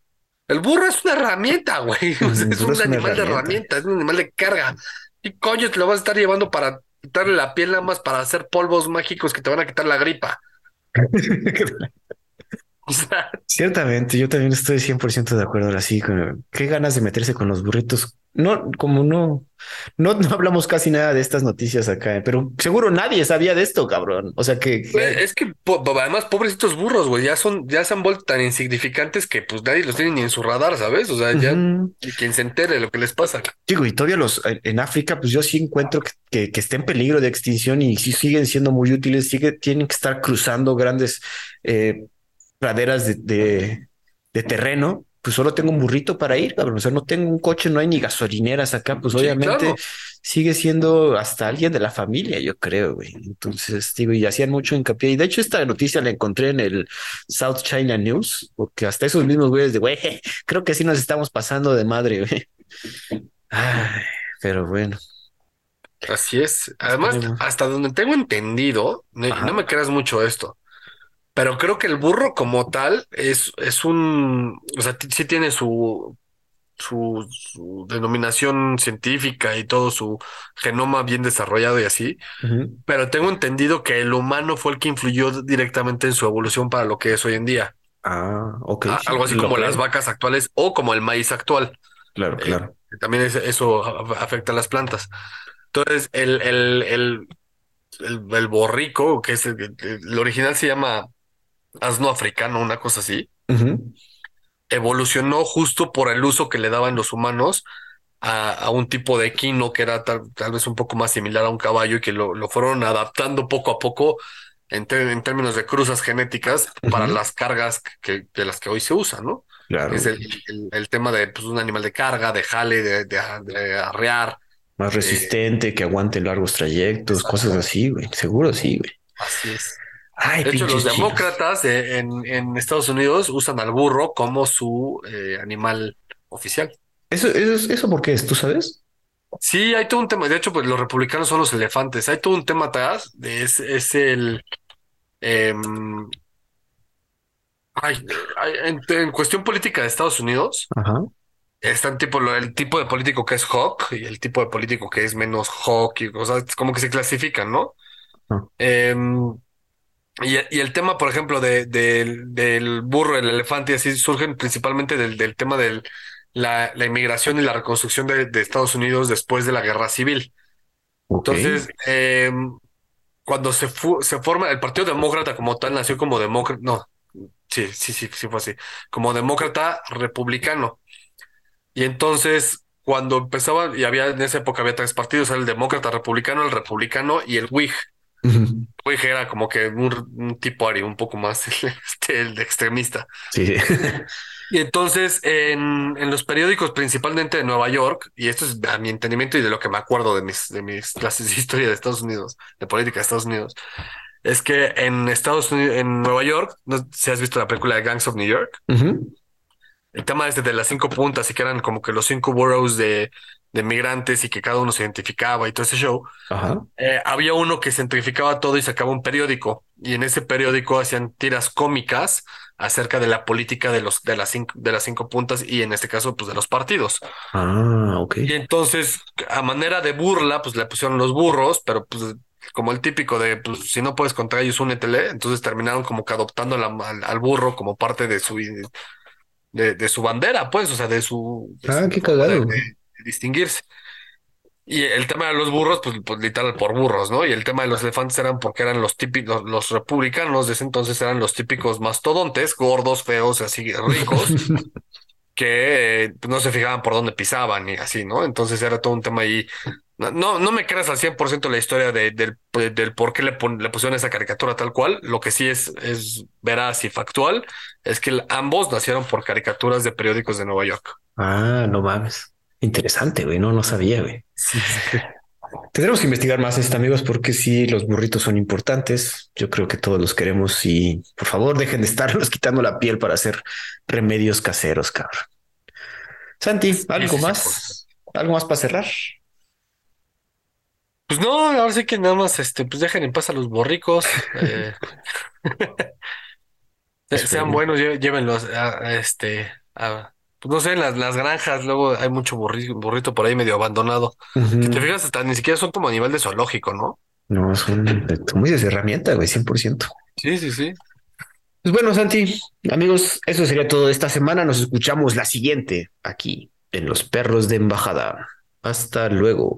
el burro es una herramienta, güey, *laughs* o sea, El es un es animal de herramienta. herramienta, es un animal de carga. ¿Y coño te lo vas a estar llevando para quitarle la piel nada más para hacer polvos mágicos que te van a quitar la gripa? *laughs* O *laughs* sea, Ciertamente, yo también estoy 100% de acuerdo así con qué ganas de meterse con los burritos. No, como no, no, no hablamos casi nada de estas noticias acá, pero seguro nadie sabía de esto, cabrón. O sea que, Güey, Es que po- además, pobrecitos burros, güey, ya son, ya se han vuelto tan insignificantes que pues nadie los tiene ni en su radar, ¿sabes? O sea, ya ni quien se entere de lo que les pasa. Digo, y todavía los en en África, pues yo sí encuentro que, que, que está en peligro de extinción y sí siguen siendo muy útiles, sigue, tienen que estar cruzando grandes eh, praderas de, de, de terreno. Pues solo tengo un burrito para ir, cabrón. O sea, no tengo un coche, no hay ni gasolineras acá. Pues Sí, obviamente claro. sigue siendo hasta alguien de la familia, yo creo, güey. Entonces, digo, y hacían mucho hincapié. Y de hecho, esta noticia la encontré en el South China News, porque hasta esos mismos güeyes de, güey, creo que sí nos estamos pasando de madre, güey. Ay, pero bueno. Así es. Además, Esperemos. hasta donde tengo entendido, Ajá. no me creas mucho esto, pero creo que el burro como tal es, es un, o sea, sí tiene su, su, su denominación científica y todo su genoma bien desarrollado y así. Pero tengo entendido que el humano fue el que influyó directamente en su evolución para lo que es hoy en día. Ah, ok. Algo así lo como creo. las vacas actuales o como el maíz actual. Claro, Eh, claro. También es- eso afecta a las plantas. Entonces, el, el, el, el, borrico, que es el original se llama asno africano, una cosa así, evolucionó justo por el uso que le daban los humanos a, un tipo de equino que era tal, vez un poco más similar a un caballo y que lo, lo fueron adaptando poco a poco en, en términos de cruzas genéticas para las cargas que, de las que hoy se usan, ¿no? Claro. Es el, el, tema de pues, un animal de carga, de jale, de, de, arrear. Más resistente, que aguante largos trayectos, cosas así, güey. Seguro sí, güey. Así es. Ay, de hecho, los demócratas en, en, Estados Unidos usan al burro como su eh, animal oficial. ¿Eso, eso, ¿Eso por qué es? ¿Tú sabes? Sí, hay todo un tema. De hecho, pues los republicanos son los elefantes. Hay todo un tema atrás. Es, es el. Em, en, cuestión política de Estados Unidos, están tipo el tipo de político que es hawk y el tipo de político que es menos hawk, y, sea, como que se clasifican, ¿no? Em, y, el tema, por ejemplo, de, del burro, el elefante, y así surgen principalmente del, tema de la, inmigración y la reconstrucción de, Estados Unidos después de la guerra civil. Entonces, em, cuando se, se forma el Partido Demócrata como tal, nació como demócrata, no, sí, sí, sí, sí fue así, como demócrata republicano. Y entonces, cuando empezaba, y había en esa época había tres partidos, el demócrata republicano, el republicano y el Whig era como que un, tipo ari, un poco más *laughs* este, el extremista. Sí. *laughs* Y entonces en, en, los periódicos, principalmente de Nueva York, y esto es a mi entendimiento y de lo que me acuerdo de mis, de mis *laughs* clases de historia de Estados Unidos, de política de Estados Unidos, es que en Estados Unidos, en Nueva York, no si has visto la película de Gangs of New York. El tema este de las cinco puntas y que eran como que los cinco boroughs de, de migrantes y que cada uno se identificaba y todo ese show. Eh, había uno que centrificaba todo y sacaba un periódico y en ese periódico hacían tiras cómicas acerca de la política de los de las cinco de las cinco puntas y en este caso pues de los partidos. Ah, ok. Y entonces a manera de burla pues le pusieron los burros, pero pues como el típico de, pues, si no puedes contra ellos, únetele. Entonces terminaron como que adoptando al, burro como parte de su, de, de, su bandera, pues, o sea, de su. ah, qué cagado. De, distinguirse. Y el tema de los burros, pues, pues, literal por burros, ¿no? Y el tema de los elefantes eran porque eran los típicos, los republicanos de ese entonces eran los típicos mastodontes, gordos, feos, así ricos, *laughs* que pues, no se fijaban por dónde pisaban y así, ¿no? Entonces era todo un tema ahí no, no me creas al 100% la historia de, del, del por qué le, le, pusieron esa caricatura tal cual. Lo que sí es, es veraz y factual es que ambos nacieron por caricaturas de periódicos de Nueva York. Ah, no mames. Interesante, güey. No, no sabía, güey. Tendremos que investigar más esto, amigos, porque sí, los burritos son importantes. Yo creo que todos los queremos y por favor dejen de estarlos *laughs* quitando la piel para hacer remedios caseros, cabrón. Santi, ¿algo más? ¿Algo más para cerrar? Pues no, ahora sí que nada más, este, pues dejen en paz a los borricos. Eh, *laughs* *laughs* sean buenos, llévenlos a, este, a, pues no sé, en las, las granjas, luego hay mucho burrito, por ahí medio abandonado. Si te fijas, hasta ni siquiera son como a nivel de zoológico, ¿no? No, son muy de herramienta, güey, 100%. Sí, sí, sí. Pues bueno, Santi, amigos, eso sería todo esta semana. Nos escuchamos la siguiente aquí en Los Perros de Embajada. Hasta luego.